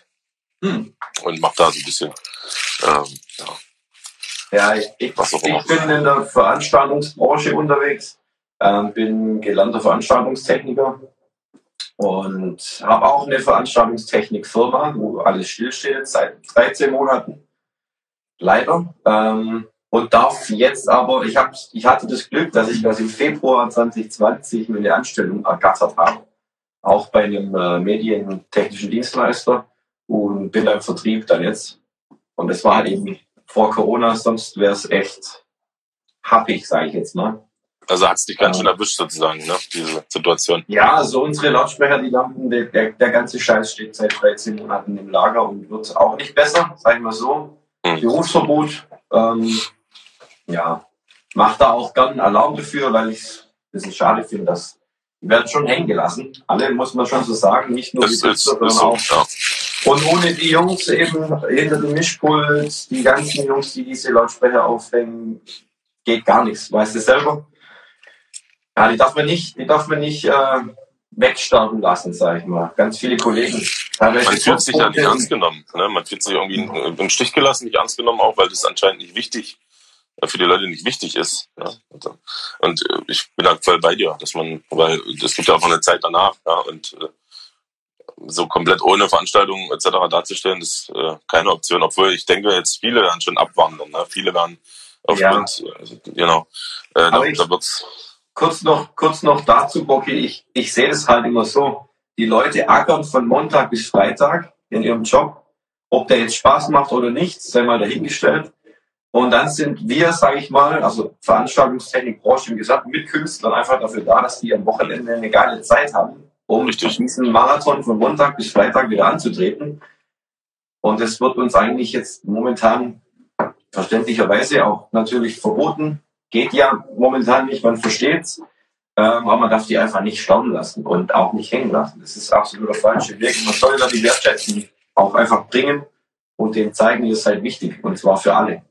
hm. und mache da so ein bisschen. Ähm, ja, ja ich, ich, ich bin in der Veranstaltungsbranche unterwegs, ähm, bin gelernter Veranstaltungstechniker und habe auch eine Veranstaltungstechnikfirma, wo alles stillsteht seit 13 Monaten. Leider. Ähm, und darf jetzt aber, ich, hab, ich hatte das Glück, dass ich quasi im Februar 2020 mir eine Anstellung ergattert habe, auch bei einem äh, medientechnischen Dienstleister und bin im Vertrieb dann jetzt. Und das war halt eben vor Corona, sonst wäre es echt happig, sage ich jetzt mal. Also hat es dich ganz schön erwischt sozusagen, ne? diese Situation. Ja, also unsere Lautsprecher, die Lampen, der, der, der ganze Scheiß steht seit 13 Monaten im Lager und wird auch nicht besser, sagen wir so. Hm. Berufsverbot, ähm, ja, macht da auch gern Alarm dafür, weil ich es ein bisschen schade finde, dass die werden schon hängen gelassen. Alle muss man schon so sagen, nicht nur das die Besitzer, sondern so, auch. Ja. Und ohne die Jungs eben hinter dem Mischpult, die ganzen Jungs, die diese Lautsprecher aufhängen, geht gar nichts. Weißt du selber? Ja, die darf man nicht, die darf man nicht äh, wegsterben lassen, sage ich mal. Ganz viele Kollegen. Man fühlt sich ja nicht ernst genommen. Ne? Man fühlt sich irgendwie im Stich gelassen, nicht ernst genommen, auch weil das anscheinend nicht wichtig äh, für die Leute nicht wichtig ist. Ja? Und äh, ich bin halt voll bei dir, dass man, weil es gibt ja auch eine Zeit danach, ja, und äh, so komplett ohne Veranstaltung etc. darzustellen, ist äh, keine Option. Obwohl ich denke, jetzt viele werden schon abwandern. Ne? Viele werden aufgrund, ja. also, genau, äh, da, da wird's kurz noch, kurz noch dazu, Bocky, ich, ich sehe das halt immer so. Die Leute ackern von Montag bis Freitag in ihrem Job. Ob der jetzt Spaß macht oder nicht, sei mal dahingestellt. Und dann sind wir, sage ich mal, also Veranstaltungstechnik, Branche im Gesamten mit Künstlern einfach dafür da, dass die am Wochenende eine geile Zeit haben, um Richtig. diesen Marathon von Montag bis Freitag wieder anzutreten. Und es wird uns eigentlich jetzt momentan verständlicherweise auch natürlich verboten, Geht ja momentan nicht, man versteht's. Ähm, aber man darf die einfach nicht staunen lassen und auch nicht hängen lassen. Das ist absolut der falsche Weg. Man soll da die Wertschätzung auch einfach bringen und denen zeigen, ist halt wichtig und zwar für alle.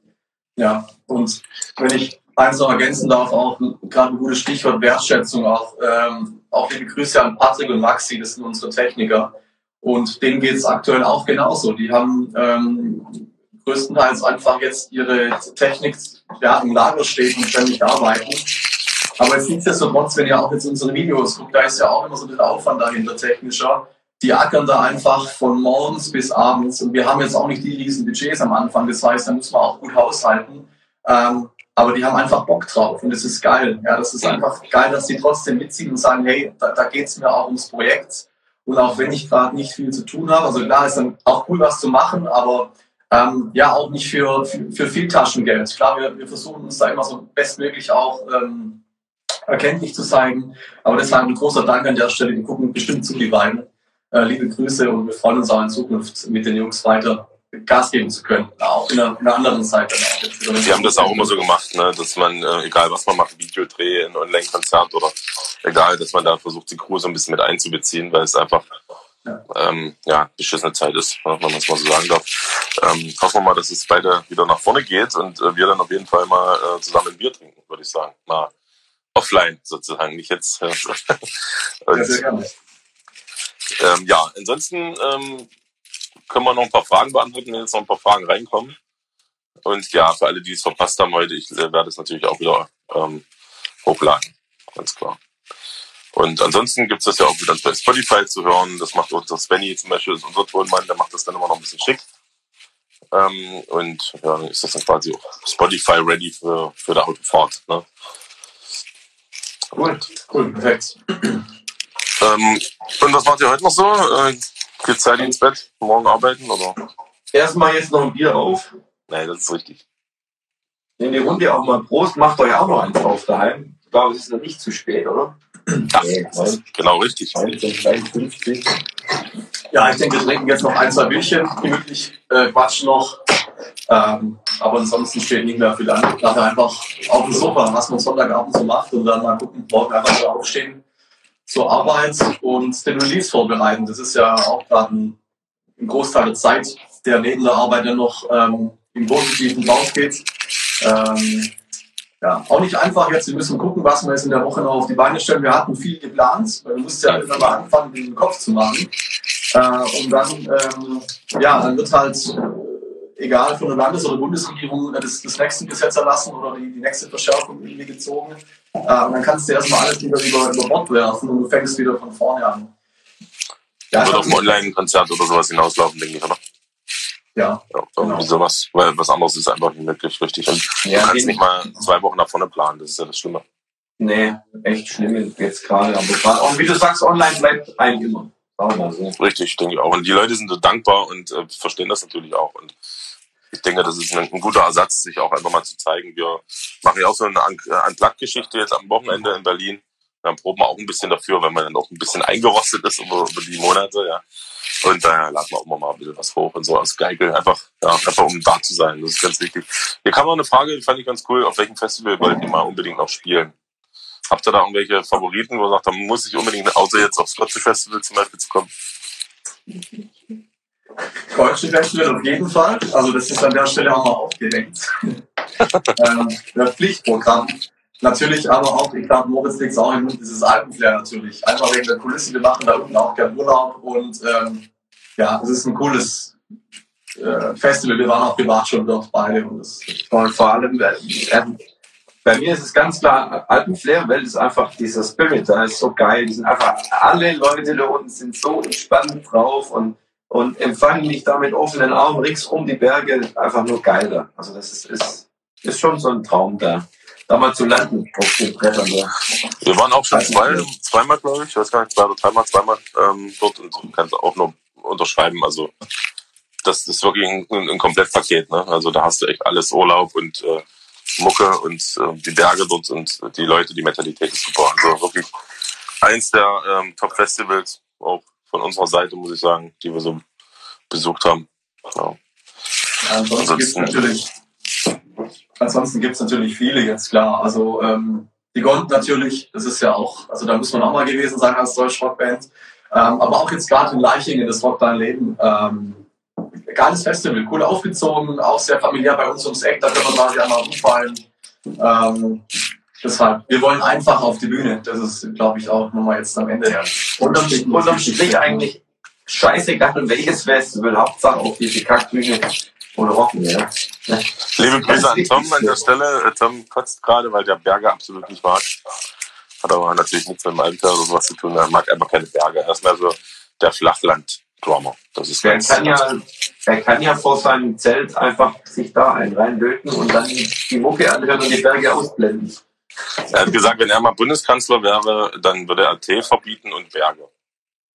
Ja, und wenn ich eins noch ergänzen darf, auch gerade ein gutes Stichwort Wertschätzung, auch, ähm, auch liebe Grüße an Patrick und Maxi, das sind unsere Techniker. Und denen geht es aktuell auch genauso. Die haben ähm, größtenteils einfach jetzt ihre Technik ja, im Lager steht und ständig arbeiten. Aber jetzt nichtsdestotrotz, wenn ihr auch jetzt unsere Videos guckt, da ist ja auch immer so ein Aufwand dahinter technischer. Die ackern da einfach von morgens bis abends und wir haben jetzt auch nicht die riesen Budgets am Anfang. Das heißt, da muss man auch gut haushalten. Ähm, aber die haben einfach Bock drauf und das ist geil. Ja, das ist einfach geil, dass die trotzdem mitziehen und sagen, hey, da, da geht es mir auch ums Projekt. Und auch wenn ich gerade nicht viel zu tun habe, also klar ist dann auch cool, was zu machen, aber ähm, ja, auch nicht für, für, für viel Taschengeld. Klar, wir, wir versuchen uns da immer so bestmöglich auch ähm, erkenntlich zu zeigen. Aber deshalb ein großer Dank an der Stelle. Die gucken bestimmt zu, die beiden. Äh, liebe Grüße und wir freuen uns auch in Zukunft mit den Jungs weiter Gas geben zu können, auch in einer, in einer anderen Zeit. Die haben das auch immer so gemacht, ne? dass man, äh, egal was man macht, Videodreh, ein Online-Konzert oder egal, dass man da versucht, die Crew so ein bisschen mit einzubeziehen, weil es einfach ähm, ja beschissene Zeit ist, wenn man das mal so sagen darf. Ähm, hoffen wir mal, dass es beide wieder nach vorne geht und äh, wir dann auf jeden Fall mal äh, zusammen ein Bier trinken, würde ich sagen. Mal offline sozusagen, nicht jetzt. und, ja, sehr gerne. Ähm, ja, ansonsten ähm, können wir noch ein paar Fragen beantworten, wenn jetzt noch ein paar Fragen reinkommen. Und ja, für alle, die es verpasst haben heute, ich äh, werde es natürlich auch wieder ähm, hochladen. Ganz klar. Und ansonsten gibt es das ja auch wieder bei Spotify zu hören. Das macht unser Svenny zum Beispiel, ist unser Tonmann, der macht das dann immer noch ein bisschen schick. Ähm, und ja, dann ist das dann quasi auch Spotify ready für, für die Autofahrt. Ne? Cool, cool, perfekt. Ähm, und was macht ihr heute noch so? Äh, Geht Zeit ins Bett? Morgen arbeiten oder? Erstmal jetzt noch ein Bier auf. Nein, das ist richtig. In die Runde auch mal Prost. Macht euch auch noch eins auf daheim. Ich glaube, es ist noch nicht zu spät, oder? Ja, genau richtig. 1953. Ja, ich denke, wir trinken jetzt noch ein, zwei Bierchen, gemütlich äh, quatschen noch. Ähm, aber ansonsten steht nicht mehr viel an. Nachher einfach auf dem Sofa, was man Sonntagabend so macht und dann mal gucken, morgen einfach so aufstehen zur Arbeit und den Release vorbereiten. Das ist ja auch gerade ein, ein, Großteil der Zeit, der neben der Arbeit dann noch ähm, im Positiven rausgeht. Ähm, ja, auch nicht einfach jetzt. Wir müssen gucken, was wir jetzt in der Woche noch auf die Beine stellen. Wir hatten viel geplant, weil wir mussten ja immer mal anfangen, den Kopf zu machen. Äh, und dann, ähm, ja, dann wird halt egal von der Landes- oder Bundesregierung, äh, das, das nächste Gesetz erlassen oder die, die nächste Verschärfung irgendwie gezogen. Äh, und dann kannst du erstmal alles wieder über, über Bord werfen und du fängst wieder von vorne an. Ja, wird auf ein Online-Konzert oder sowas hinauslaufen, denke ich, oder? Ja. ja irgendwie genau. sowas, weil was anderes ist einfach nicht möglich, richtig. Und ja, du kannst nicht mal zwei Wochen nach vorne planen, das ist ja das Schlimme. Nee, echt schlimm jetzt gerade. Und wie du sagst, online bleibt eigentlich immer. So. Richtig, denke ich auch. Und die Leute sind so dankbar und äh, verstehen das natürlich auch. Und ich denke, das ist ein, ein, guter Ersatz, sich auch einfach mal zu zeigen. Wir machen ja auch so eine Unplugged-Geschichte jetzt am Wochenende in Berlin. Dann proben wir auch ein bisschen dafür, wenn man dann auch ein bisschen eingerostet ist über, über die Monate, ja. Und äh, laden wir auch immer mal ein bisschen was hoch und so aus Geigel. Einfach, ja, einfach um da zu sein. Das ist ganz wichtig. Hier kam noch eine Frage, die fand ich ganz cool. Auf welchem Festival wollt ihr mal unbedingt noch spielen? Habt ihr da irgendwelche Favoriten, wo ihr sagt, da muss ich unbedingt, außer jetzt aufs Scottish Festival zum Beispiel zu kommen? Deutsche Festival auf jeden Fall. Also das ist an der Stelle auch mal aufgedeckt. ähm, das Pflichtprogramm. Natürlich aber auch, ich glaube, Moritz legt es auch im Mund, dieses Alpenflair natürlich. Einfach wegen der Kulisse, wir machen da unten auch gerne Urlaub und ähm, ja, es ist ein cooles äh, Festival. Wir waren auch privat schon dort beide. Und, das und vor allem, äh, bei mir ist es ganz klar Alpenflair, weil es einfach dieser Spirit da ist so geil. Die sind einfach, alle Leute da unten sind so entspannt drauf und und empfangen mich da mit offenen Armen ringsum die Berge, einfach nur geil da. Also das ist, ist, ist schon so ein Traum da, da mal zu landen auf den Brettern da. Wir waren auch schon zwei, zweimal, glaube ich, ich weiß gar nicht, zwei oder dreimal, zweimal ähm, dort und du kannst auch nur unterschreiben. Also das ist wirklich ein, ein Komplettpaket. Ne? Also da hast du echt alles Urlaub und äh, Mucke und äh, die Berge dort und die Leute, die Mentalität ist super. Also wirklich eins der ähm, Top-Festivals, auch von unserer Seite, muss ich sagen, die wir so besucht haben. Ja. ansonsten gibt es natürlich, ansonsten gibt's natürlich viele jetzt, klar. Also ähm, die Gond natürlich, das ist ja auch, also da muss man auch mal gewesen sein als deutsche Rockband. Ähm, aber auch jetzt gerade in Leichingen, das Rock Dein Leben. Ähm, geiles Festival, cool aufgezogen, auch sehr familiär bei uns ums Eck, da können wir quasi einmal umfallen. Ähm, deshalb, wir wollen einfach auf die Bühne. Das ist, glaube ich, auch nochmal jetzt am Ende. Ja. Unterm, unterm Strich eigentlich scheißegal, welches Festival, Hauptsache auf diese Kackbühne und rocken, ja. Liebe Grüße an Tom an der Stelle. Äh, Tom kotzt gerade, weil der Berge absolut nicht mag. Hat aber natürlich nichts mit dem Alter oder sowas zu tun. Er mag einfach keine Berge. Er ist mehr so der Flachland-Drummer. Das ist Er ganz, kann ja, er kann ja vor seinem Zelt einfach sich da einen reinlöten und dann die Mucke anhören und die Berge ausblenden. er hat gesagt, wenn er mal Bundeskanzler wäre, dann würde er Tee verbieten und Berge.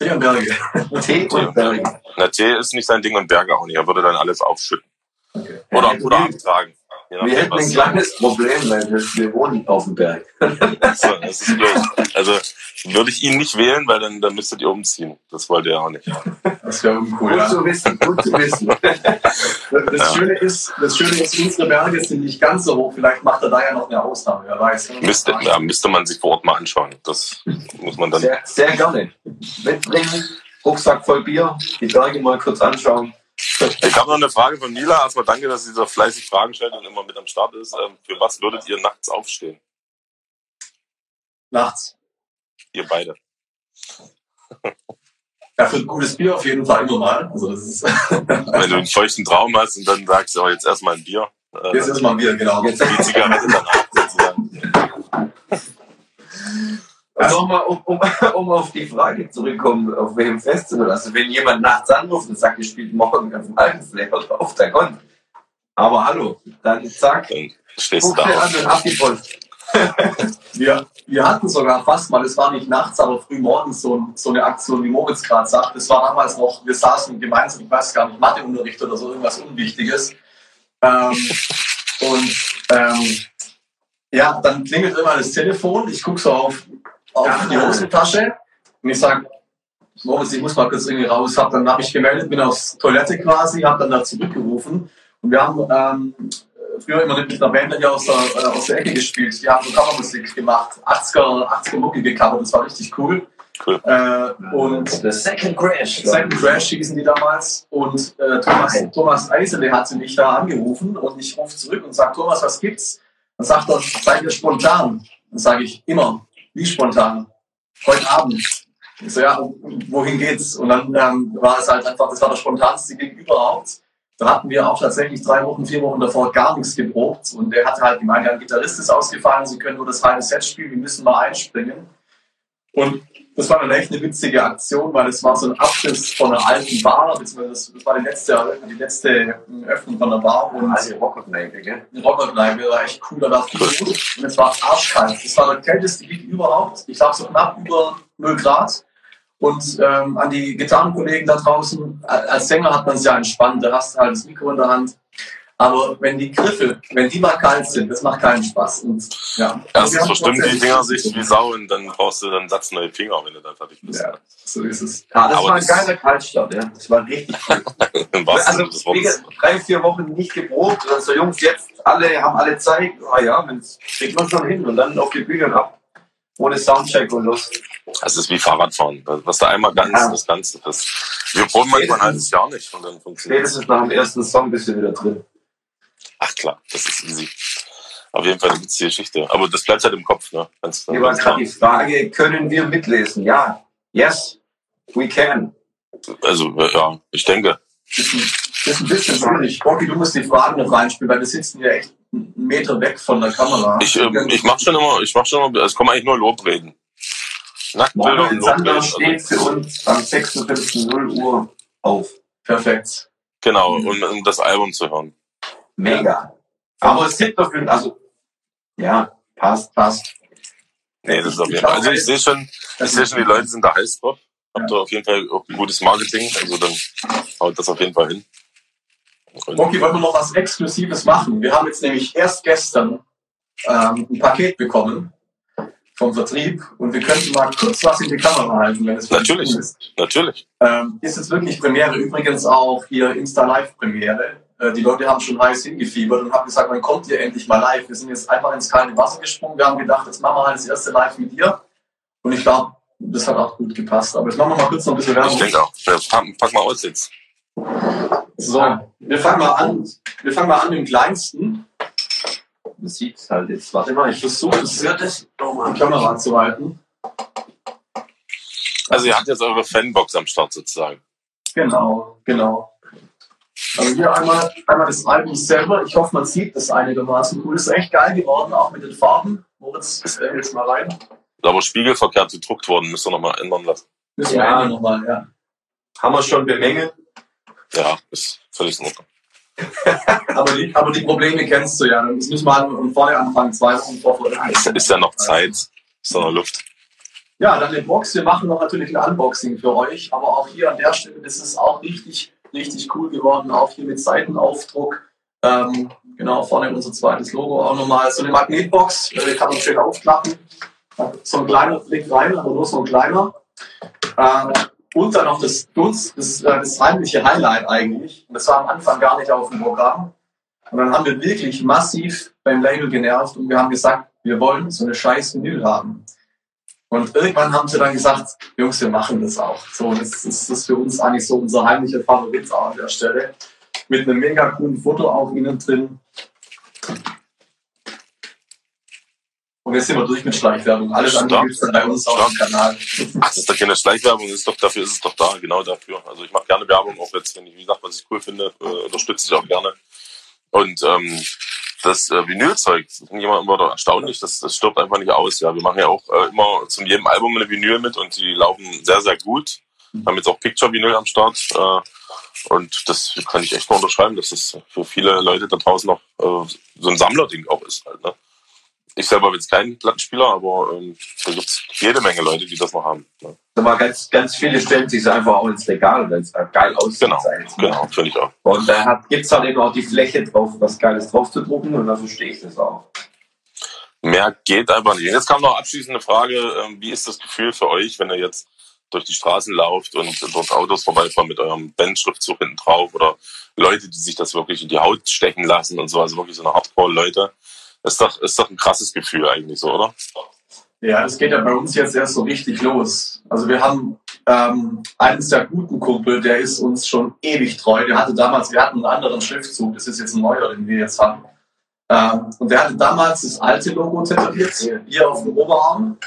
Vier Berge. Tee und Berge. Na, Tee ist nicht sein Ding und Berge auch nicht. Er würde dann alles aufschütten. Okay. Oder, oder wir- abtragen. Je Wir nachdem, hätten ein kleines Problem, weil wir, wir wohnen auf dem Berg. So, das ist blöd. Also würde ich ihn nicht wählen, weil dann, dann müsstet ihr umziehen. Das wollte er auch nicht. Das wäre uncool. Gut Ja. zu wissen, gut zu wissen. Das, Ja. Schöne ist, das Schöne ist, unsere Berge sind nicht ganz so hoch. Vielleicht macht er da ja noch eine Ausnahme, wer weiß. Müsste, ja, müsste man sich vor Ort mal anschauen. Das muss man dann. Sehr, sehr gerne. Mitbringen, Rucksack voll Bier, die Berge mal kurz anschauen. Ich habe noch eine Frage von Mila. Erstmal danke, dass sie so fleißig Fragen stellt und immer mit am Start ist. Ähm, Für was würdet ihr nachts aufstehen? Nachts. Ihr beide. Ja, für ein gutes Bier auf jeden Fall immer mal. Also das ist Wenn du einen feuchten Traum hast und dann sagst, oh, jetzt erstmal ein Bier. Äh, jetzt ist mal ein Bier, genau. Jetzt die Zigarette danach sozusagen. Also nochmal, um, um, um auf die Frage zurückkommen, auf welchem Festival. Also wenn jemand nachts anruft und sagt, ihr spielt morgen auf dem Altenflecker drauf, dann kommt. Aber hallo, dann zack, Dann stehst du an. Wir, wir hatten sogar fast mal, es war nicht nachts, aber früh morgens so, so eine Aktion, wie Moritz gerade sagt. Das war damals noch, wir saßen gemeinsam, ich weiß gar nicht, Matheunterricht oder so, irgendwas Unwichtiges. Ähm, und ähm, ja, dann klingelt immer das Telefon. Ich gucke so auf, auf Ja. die Hosentasche und ich sage, Moritz, ich muss mal kurz irgendwie raus. Hab, dann habe ich gemeldet, bin aufs Toilette quasi, habe dann da zurückgerufen. Und wir haben ähm, früher immer mit einer Band hier aus der, äh, aus der Ecke gespielt. Die haben so Covermusik gemacht, 80er, 80er Mucke gecovert, das war richtig cool. Cool. Äh, und The Second Crash. Second Crash hießen die damals und äh, Thomas, Thomas Eisele hatte mich da angerufen und ich rufe zurück und sage, Thomas, was gibt's? Dann sagt er, seid ihr spontan? Dann sage ich, immer. Wie spontan? Heute Abend. Ich so, ja, wohin geht's? Und dann ähm, war es halt einfach, das war der spontanste Gig überhaupt. Da hatten wir auch tatsächlich drei Wochen, vier Wochen davor gar nichts geprobt. Und der hatte halt gemeint, ja, ein Gitarrist ist ausgefallen, sie können nur das halbe Set spielen, wir müssen mal einspringen. Und das war dann echt eine witzige Aktion, weil es war so ein Abriss von einer alten Bar, beziehungsweise das, war die letzte, die letzte Öffnung von der Bar und Also Rockerkneipe, gell? eine Rockerkneipe, war echt cool, da war viel los und es war arschkalt. Das war der kälteste Gig überhaupt, ich glaube so knapp über 0 Grad. Und ähm, an die Gitarrenkollegen da draußen, als Sänger hat man es ja entspannt, da hast du halt das Mikro in der Hand. Aber wenn die Griffe, wenn die mal kalt sind, das macht keinen Spaß. Und, ja. Erstens verstimmen die Dinger sich wie Sau und dann brauchst du dann Satz neue Finger, wenn du dann fertig bist. Ja, so ist es. Ja, das Aber war ein das- geiler Kaltstart, ja. Das war richtig cool. Also drei, vier Wochen nicht geprobt. Und so Jungs, jetzt alle haben alle Zeit. Ah ja, wenn's kriegt man schon hin. Und dann auf die Bühne ab. Ohne Soundcheck und los. Das ist wie Fahrradfahren. Was da einmal ganz, Ja. das Ganze ist. Wir proben manchmal ein halbes Jahr nicht und dann funktioniert es. Spätestens nach dem ersten Song bist du wieder drin. Ach klar, das ist easy. Auf jeden Fall eine witzige Geschichte. Aber das bleibt halt im Kopf, ne? Ganz, Hier war gerade die Frage, können wir mitlesen? Ja. Yes, we can. Also, ja, ich denke. ein, ist ein bisschen schwierig. Rocky, du musst die Fragen noch reinspielen, weil wir sitzen ja echt einen Meter weg von der Kamera. Ich, ähm, ich mach schon immer, ich mach schon immer, es kommen eigentlich nur Lobreden. Nacktbilder und Lobreden. steht Also, für uns am 56.0 Uhr auf. Perfekt. genau, um, um das Album zu hören. Mega. Aber es sind dafür, also, ja, passt, passt. Nee, das ist auf jeden Fall. Also ich sehe schon, ich sehe schon, die Leute sind da heiß drauf. Habt ihr auf jeden Fall auch gutes Marketing, also dann haut das auf jeden Fall hin. Und Rocky, wollen wir noch was Exklusives machen? Wir haben jetzt nämlich erst gestern ähm, ein Paket bekommen vom Vertrieb und wir könnten mal kurz was in die Kamera halten, wenn es Natürlich. ist. natürlich. Ähm, ist jetzt wirklich Premiere, übrigens auch hier Insta-Live-Premiere. Äh, die Leute haben schon heiß hingefiebert und haben gesagt, wann kommt ihr endlich mal live? Wir sind jetzt einfach ins kalte Wasser gesprungen. Wir haben gedacht, jetzt machen wir halt das erste Live mit dir. Und ich glaube, das hat auch gut gepasst. Aber jetzt machen wir mal kurz noch ein bisschen Ich Werbung. denke auch. Pack, pack mal aus jetzt. So, wir fangen mal an. Wir fangen mal an mit dem kleinsten. Man sieht es halt jetzt. Warte mal, ich versuche es. Ja, das die Kamera zu halten. Also ihr habt jetzt eure Fanbox am Start sozusagen. Genau, genau. Also hier einmal, einmal das Album selber. Ich hoffe, man sieht das einigermaßen cool. Ist echt geil geworden, auch mit den Farben. Moritz, äh, jetzt mal rein. Ist aber spiegelverkehrt gedruckt worden, müsst ihr nochmal ändern lassen. Müssen wir Ja. ja. nochmal, ja. Haben wir schon bemängelt. Ja, ist völlig in Ordnung. Aber die, aber die Probleme kennst du ja. Das müssen wir halt vorne anfangen, zwei Wochen vor Ist, ist ja noch Zeit, ist ja noch Luft. Ja, dann eine Box. Wir machen noch natürlich ein Unboxing für euch. Aber auch hier an der Stelle, das ist auch richtig, richtig cool geworden. Auch hier mit Seitenaufdruck. Ähm, genau, vorne unser zweites Logo auch nochmal. So eine Magnetbox, äh, kann man schön aufklappen. So ein kleiner Blick rein, aber nur so ein kleiner. Äh, und dann noch das, das, das, äh, das heimliche Highlight eigentlich. Und das war am Anfang gar nicht auf dem Programm. Und dann haben wir wirklich massiv beim Label genervt und wir haben gesagt, wir wollen so eine scheiß Vinyl haben. Und irgendwann haben sie dann gesagt, Jungs, wir machen das auch. So, das ist, das für uns eigentlich so unser heimlicher Favorit auch an der Stelle. Mit einem mega coolen Foto auch innen drin. Und jetzt sind wir durch mit Schleichwerbung. Alles andere Stark. gibt es dann bei uns auf dem Kanal. Ach, das ist doch keine Schleichwerbung, ist doch, dafür ist es doch da, genau dafür. Also ich mache gerne Werbung, auch jetzt, wenn ich, wie gesagt, was ich cool finde, äh, unterstütze ich auch gerne. Und ähm, das äh, Vinylzeug, ich immer, immer erstaunlich, das, das stirbt einfach nicht aus. Ja, wir machen ja auch äh, immer zu jedem Album eine Vinyl mit und die laufen sehr, sehr gut. Wir haben jetzt auch Picture-Vinyl am Start. Äh, und das kann ich echt mal unterschreiben, dass das für viele Leute da draußen noch äh, so ein Sammlerding auch ist halt, ne? Ich selber bin jetzt kein Plattenspieler, aber ähm, da gibt's jede Menge Leute, die das noch haben. Ne? Aber ganz, ganz viele stellen sich einfach auch ins Regal, weil es geil aussieht. Genau. Genau, finde ich auch. Und da gibt es halt eben auch die Fläche drauf, was Geiles drauf zu drucken und da verstehe ich das auch. Mehr geht einfach nicht. Und jetzt kam noch abschließende Frage, ähm, wie ist das Gefühl für euch, wenn ihr jetzt durch die Straßen lauft und dort Autos vorbeifahren mit eurem Band-Schriftzug hinten drauf oder Leute, die sich das wirklich in die Haut stechen lassen und so, also wirklich so eine Hardcore-Leute. Ist doch, ist doch ein krasses Gefühl eigentlich so, oder? Ja, das geht ja bei uns jetzt erst so richtig los. Also wir haben ähm, eines der guten Kumpel, der ist uns schon ewig treu. Der hatte damals, wir hatten einen anderen Schriftzug, das ist jetzt ein neuer, den wir jetzt haben. Ähm, und der hatte damals das alte Logo tätowiert, hier auf dem Oberarm.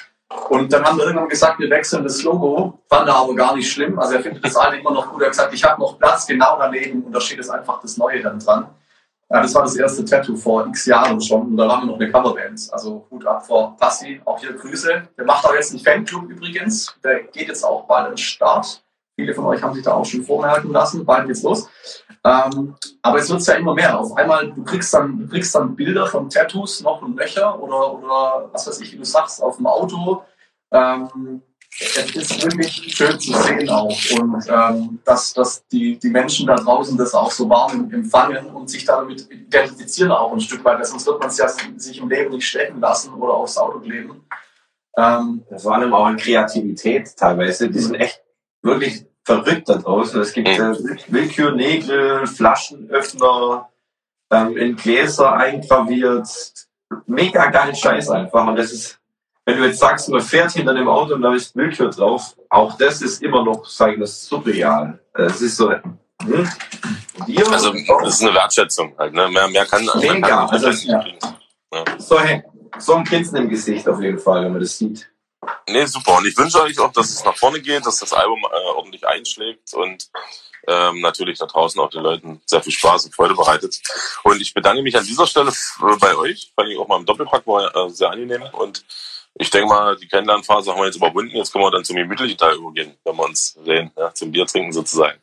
Und dann haben wir irgendwann gesagt, wir wechseln das Logo. Fand er aber gar nicht schlimm. Also er findet das alte immer noch gut. Er hat gesagt, ich habe noch Platz genau daneben und da steht jetzt einfach das Neue dann dran. Ja, das war das erste Tattoo vor x Jahren schon und da waren wir noch eine Coverband. Also Hut ab vor Passi, auch hier Grüße. Der macht auch jetzt einen Fanclub übrigens. Der geht jetzt auch bald den Start. Viele von euch haben sich da auch schon vormerken lassen. Bald geht's los. Ähm, aber es wird ja immer mehr. Auf einmal, du kriegst dann, du kriegst dann Bilder von Tattoos noch und Löcher oder, oder was weiß ich, wie du sagst, auf dem Auto. Ähm, es ist wirklich schön zu sehen auch und ähm, dass, dass die, die Menschen da draußen das auch so warm empfangen und sich damit identifizieren auch ein Stück weit, sonst wird man es ja sich im Leben nicht stecken lassen oder aufs Auto kleben. Ähm, Vor allem auch an Kreativität teilweise. Die sind echt wirklich verrückt da draußen. Es gibt äh, Willkürnägel, Flaschenöffner, ähm, in Gläser eingraviert. Mega geil Scheiß einfach. Und das ist, wenn du jetzt sagst, man fährt hinter dem Auto und da ist Willkür drauf, auch das ist immer noch, sagen wir, surreal. Es ist so, hm? Wir, Also das ist eine Wertschätzung halt, ne? Mehr, mehr kann man Mega, kann also, ja. kriegen. so, hey, so ein Grinsen im Gesicht auf jeden Fall, wenn man das sieht. Nee, super. Und ich wünsche euch auch, dass es nach vorne geht, dass das Album äh, ordentlich einschlägt und ähm, natürlich da draußen auch den Leuten sehr viel Spaß und Freude bereitet. Und ich bedanke mich an dieser Stelle äh, bei euch, vor allem auch mal im Doppelpack, war äh, sehr angenehm. Und ich denke mal, die Kennenlernphase haben wir jetzt überwunden. Jetzt können wir dann zum gemütlichen Teil übergehen, wenn wir uns sehen, ja, zum Bier trinken sozusagen.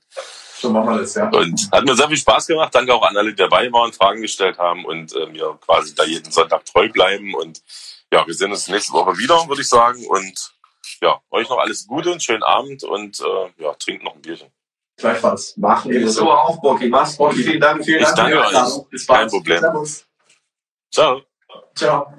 so machen wir das, ja. Und hat mir sehr viel Spaß gemacht. Danke auch an alle, die dabei waren, Fragen gestellt haben und äh, mir quasi da jeden Sonntag treu bleiben. Und ja, wir sehen uns nächste Woche wieder, würde ich sagen. Und ja, euch noch alles Gute, einen schönen Abend und äh, ja, trinkt noch ein Bierchen. Gleichfalls. Machen wir so auch, Bocky. Mach's gut. Vielen Dank. Vielen Ich Dank danke für die euch. Bis bald. Kein Problem. Servus. Ciao. Ciao.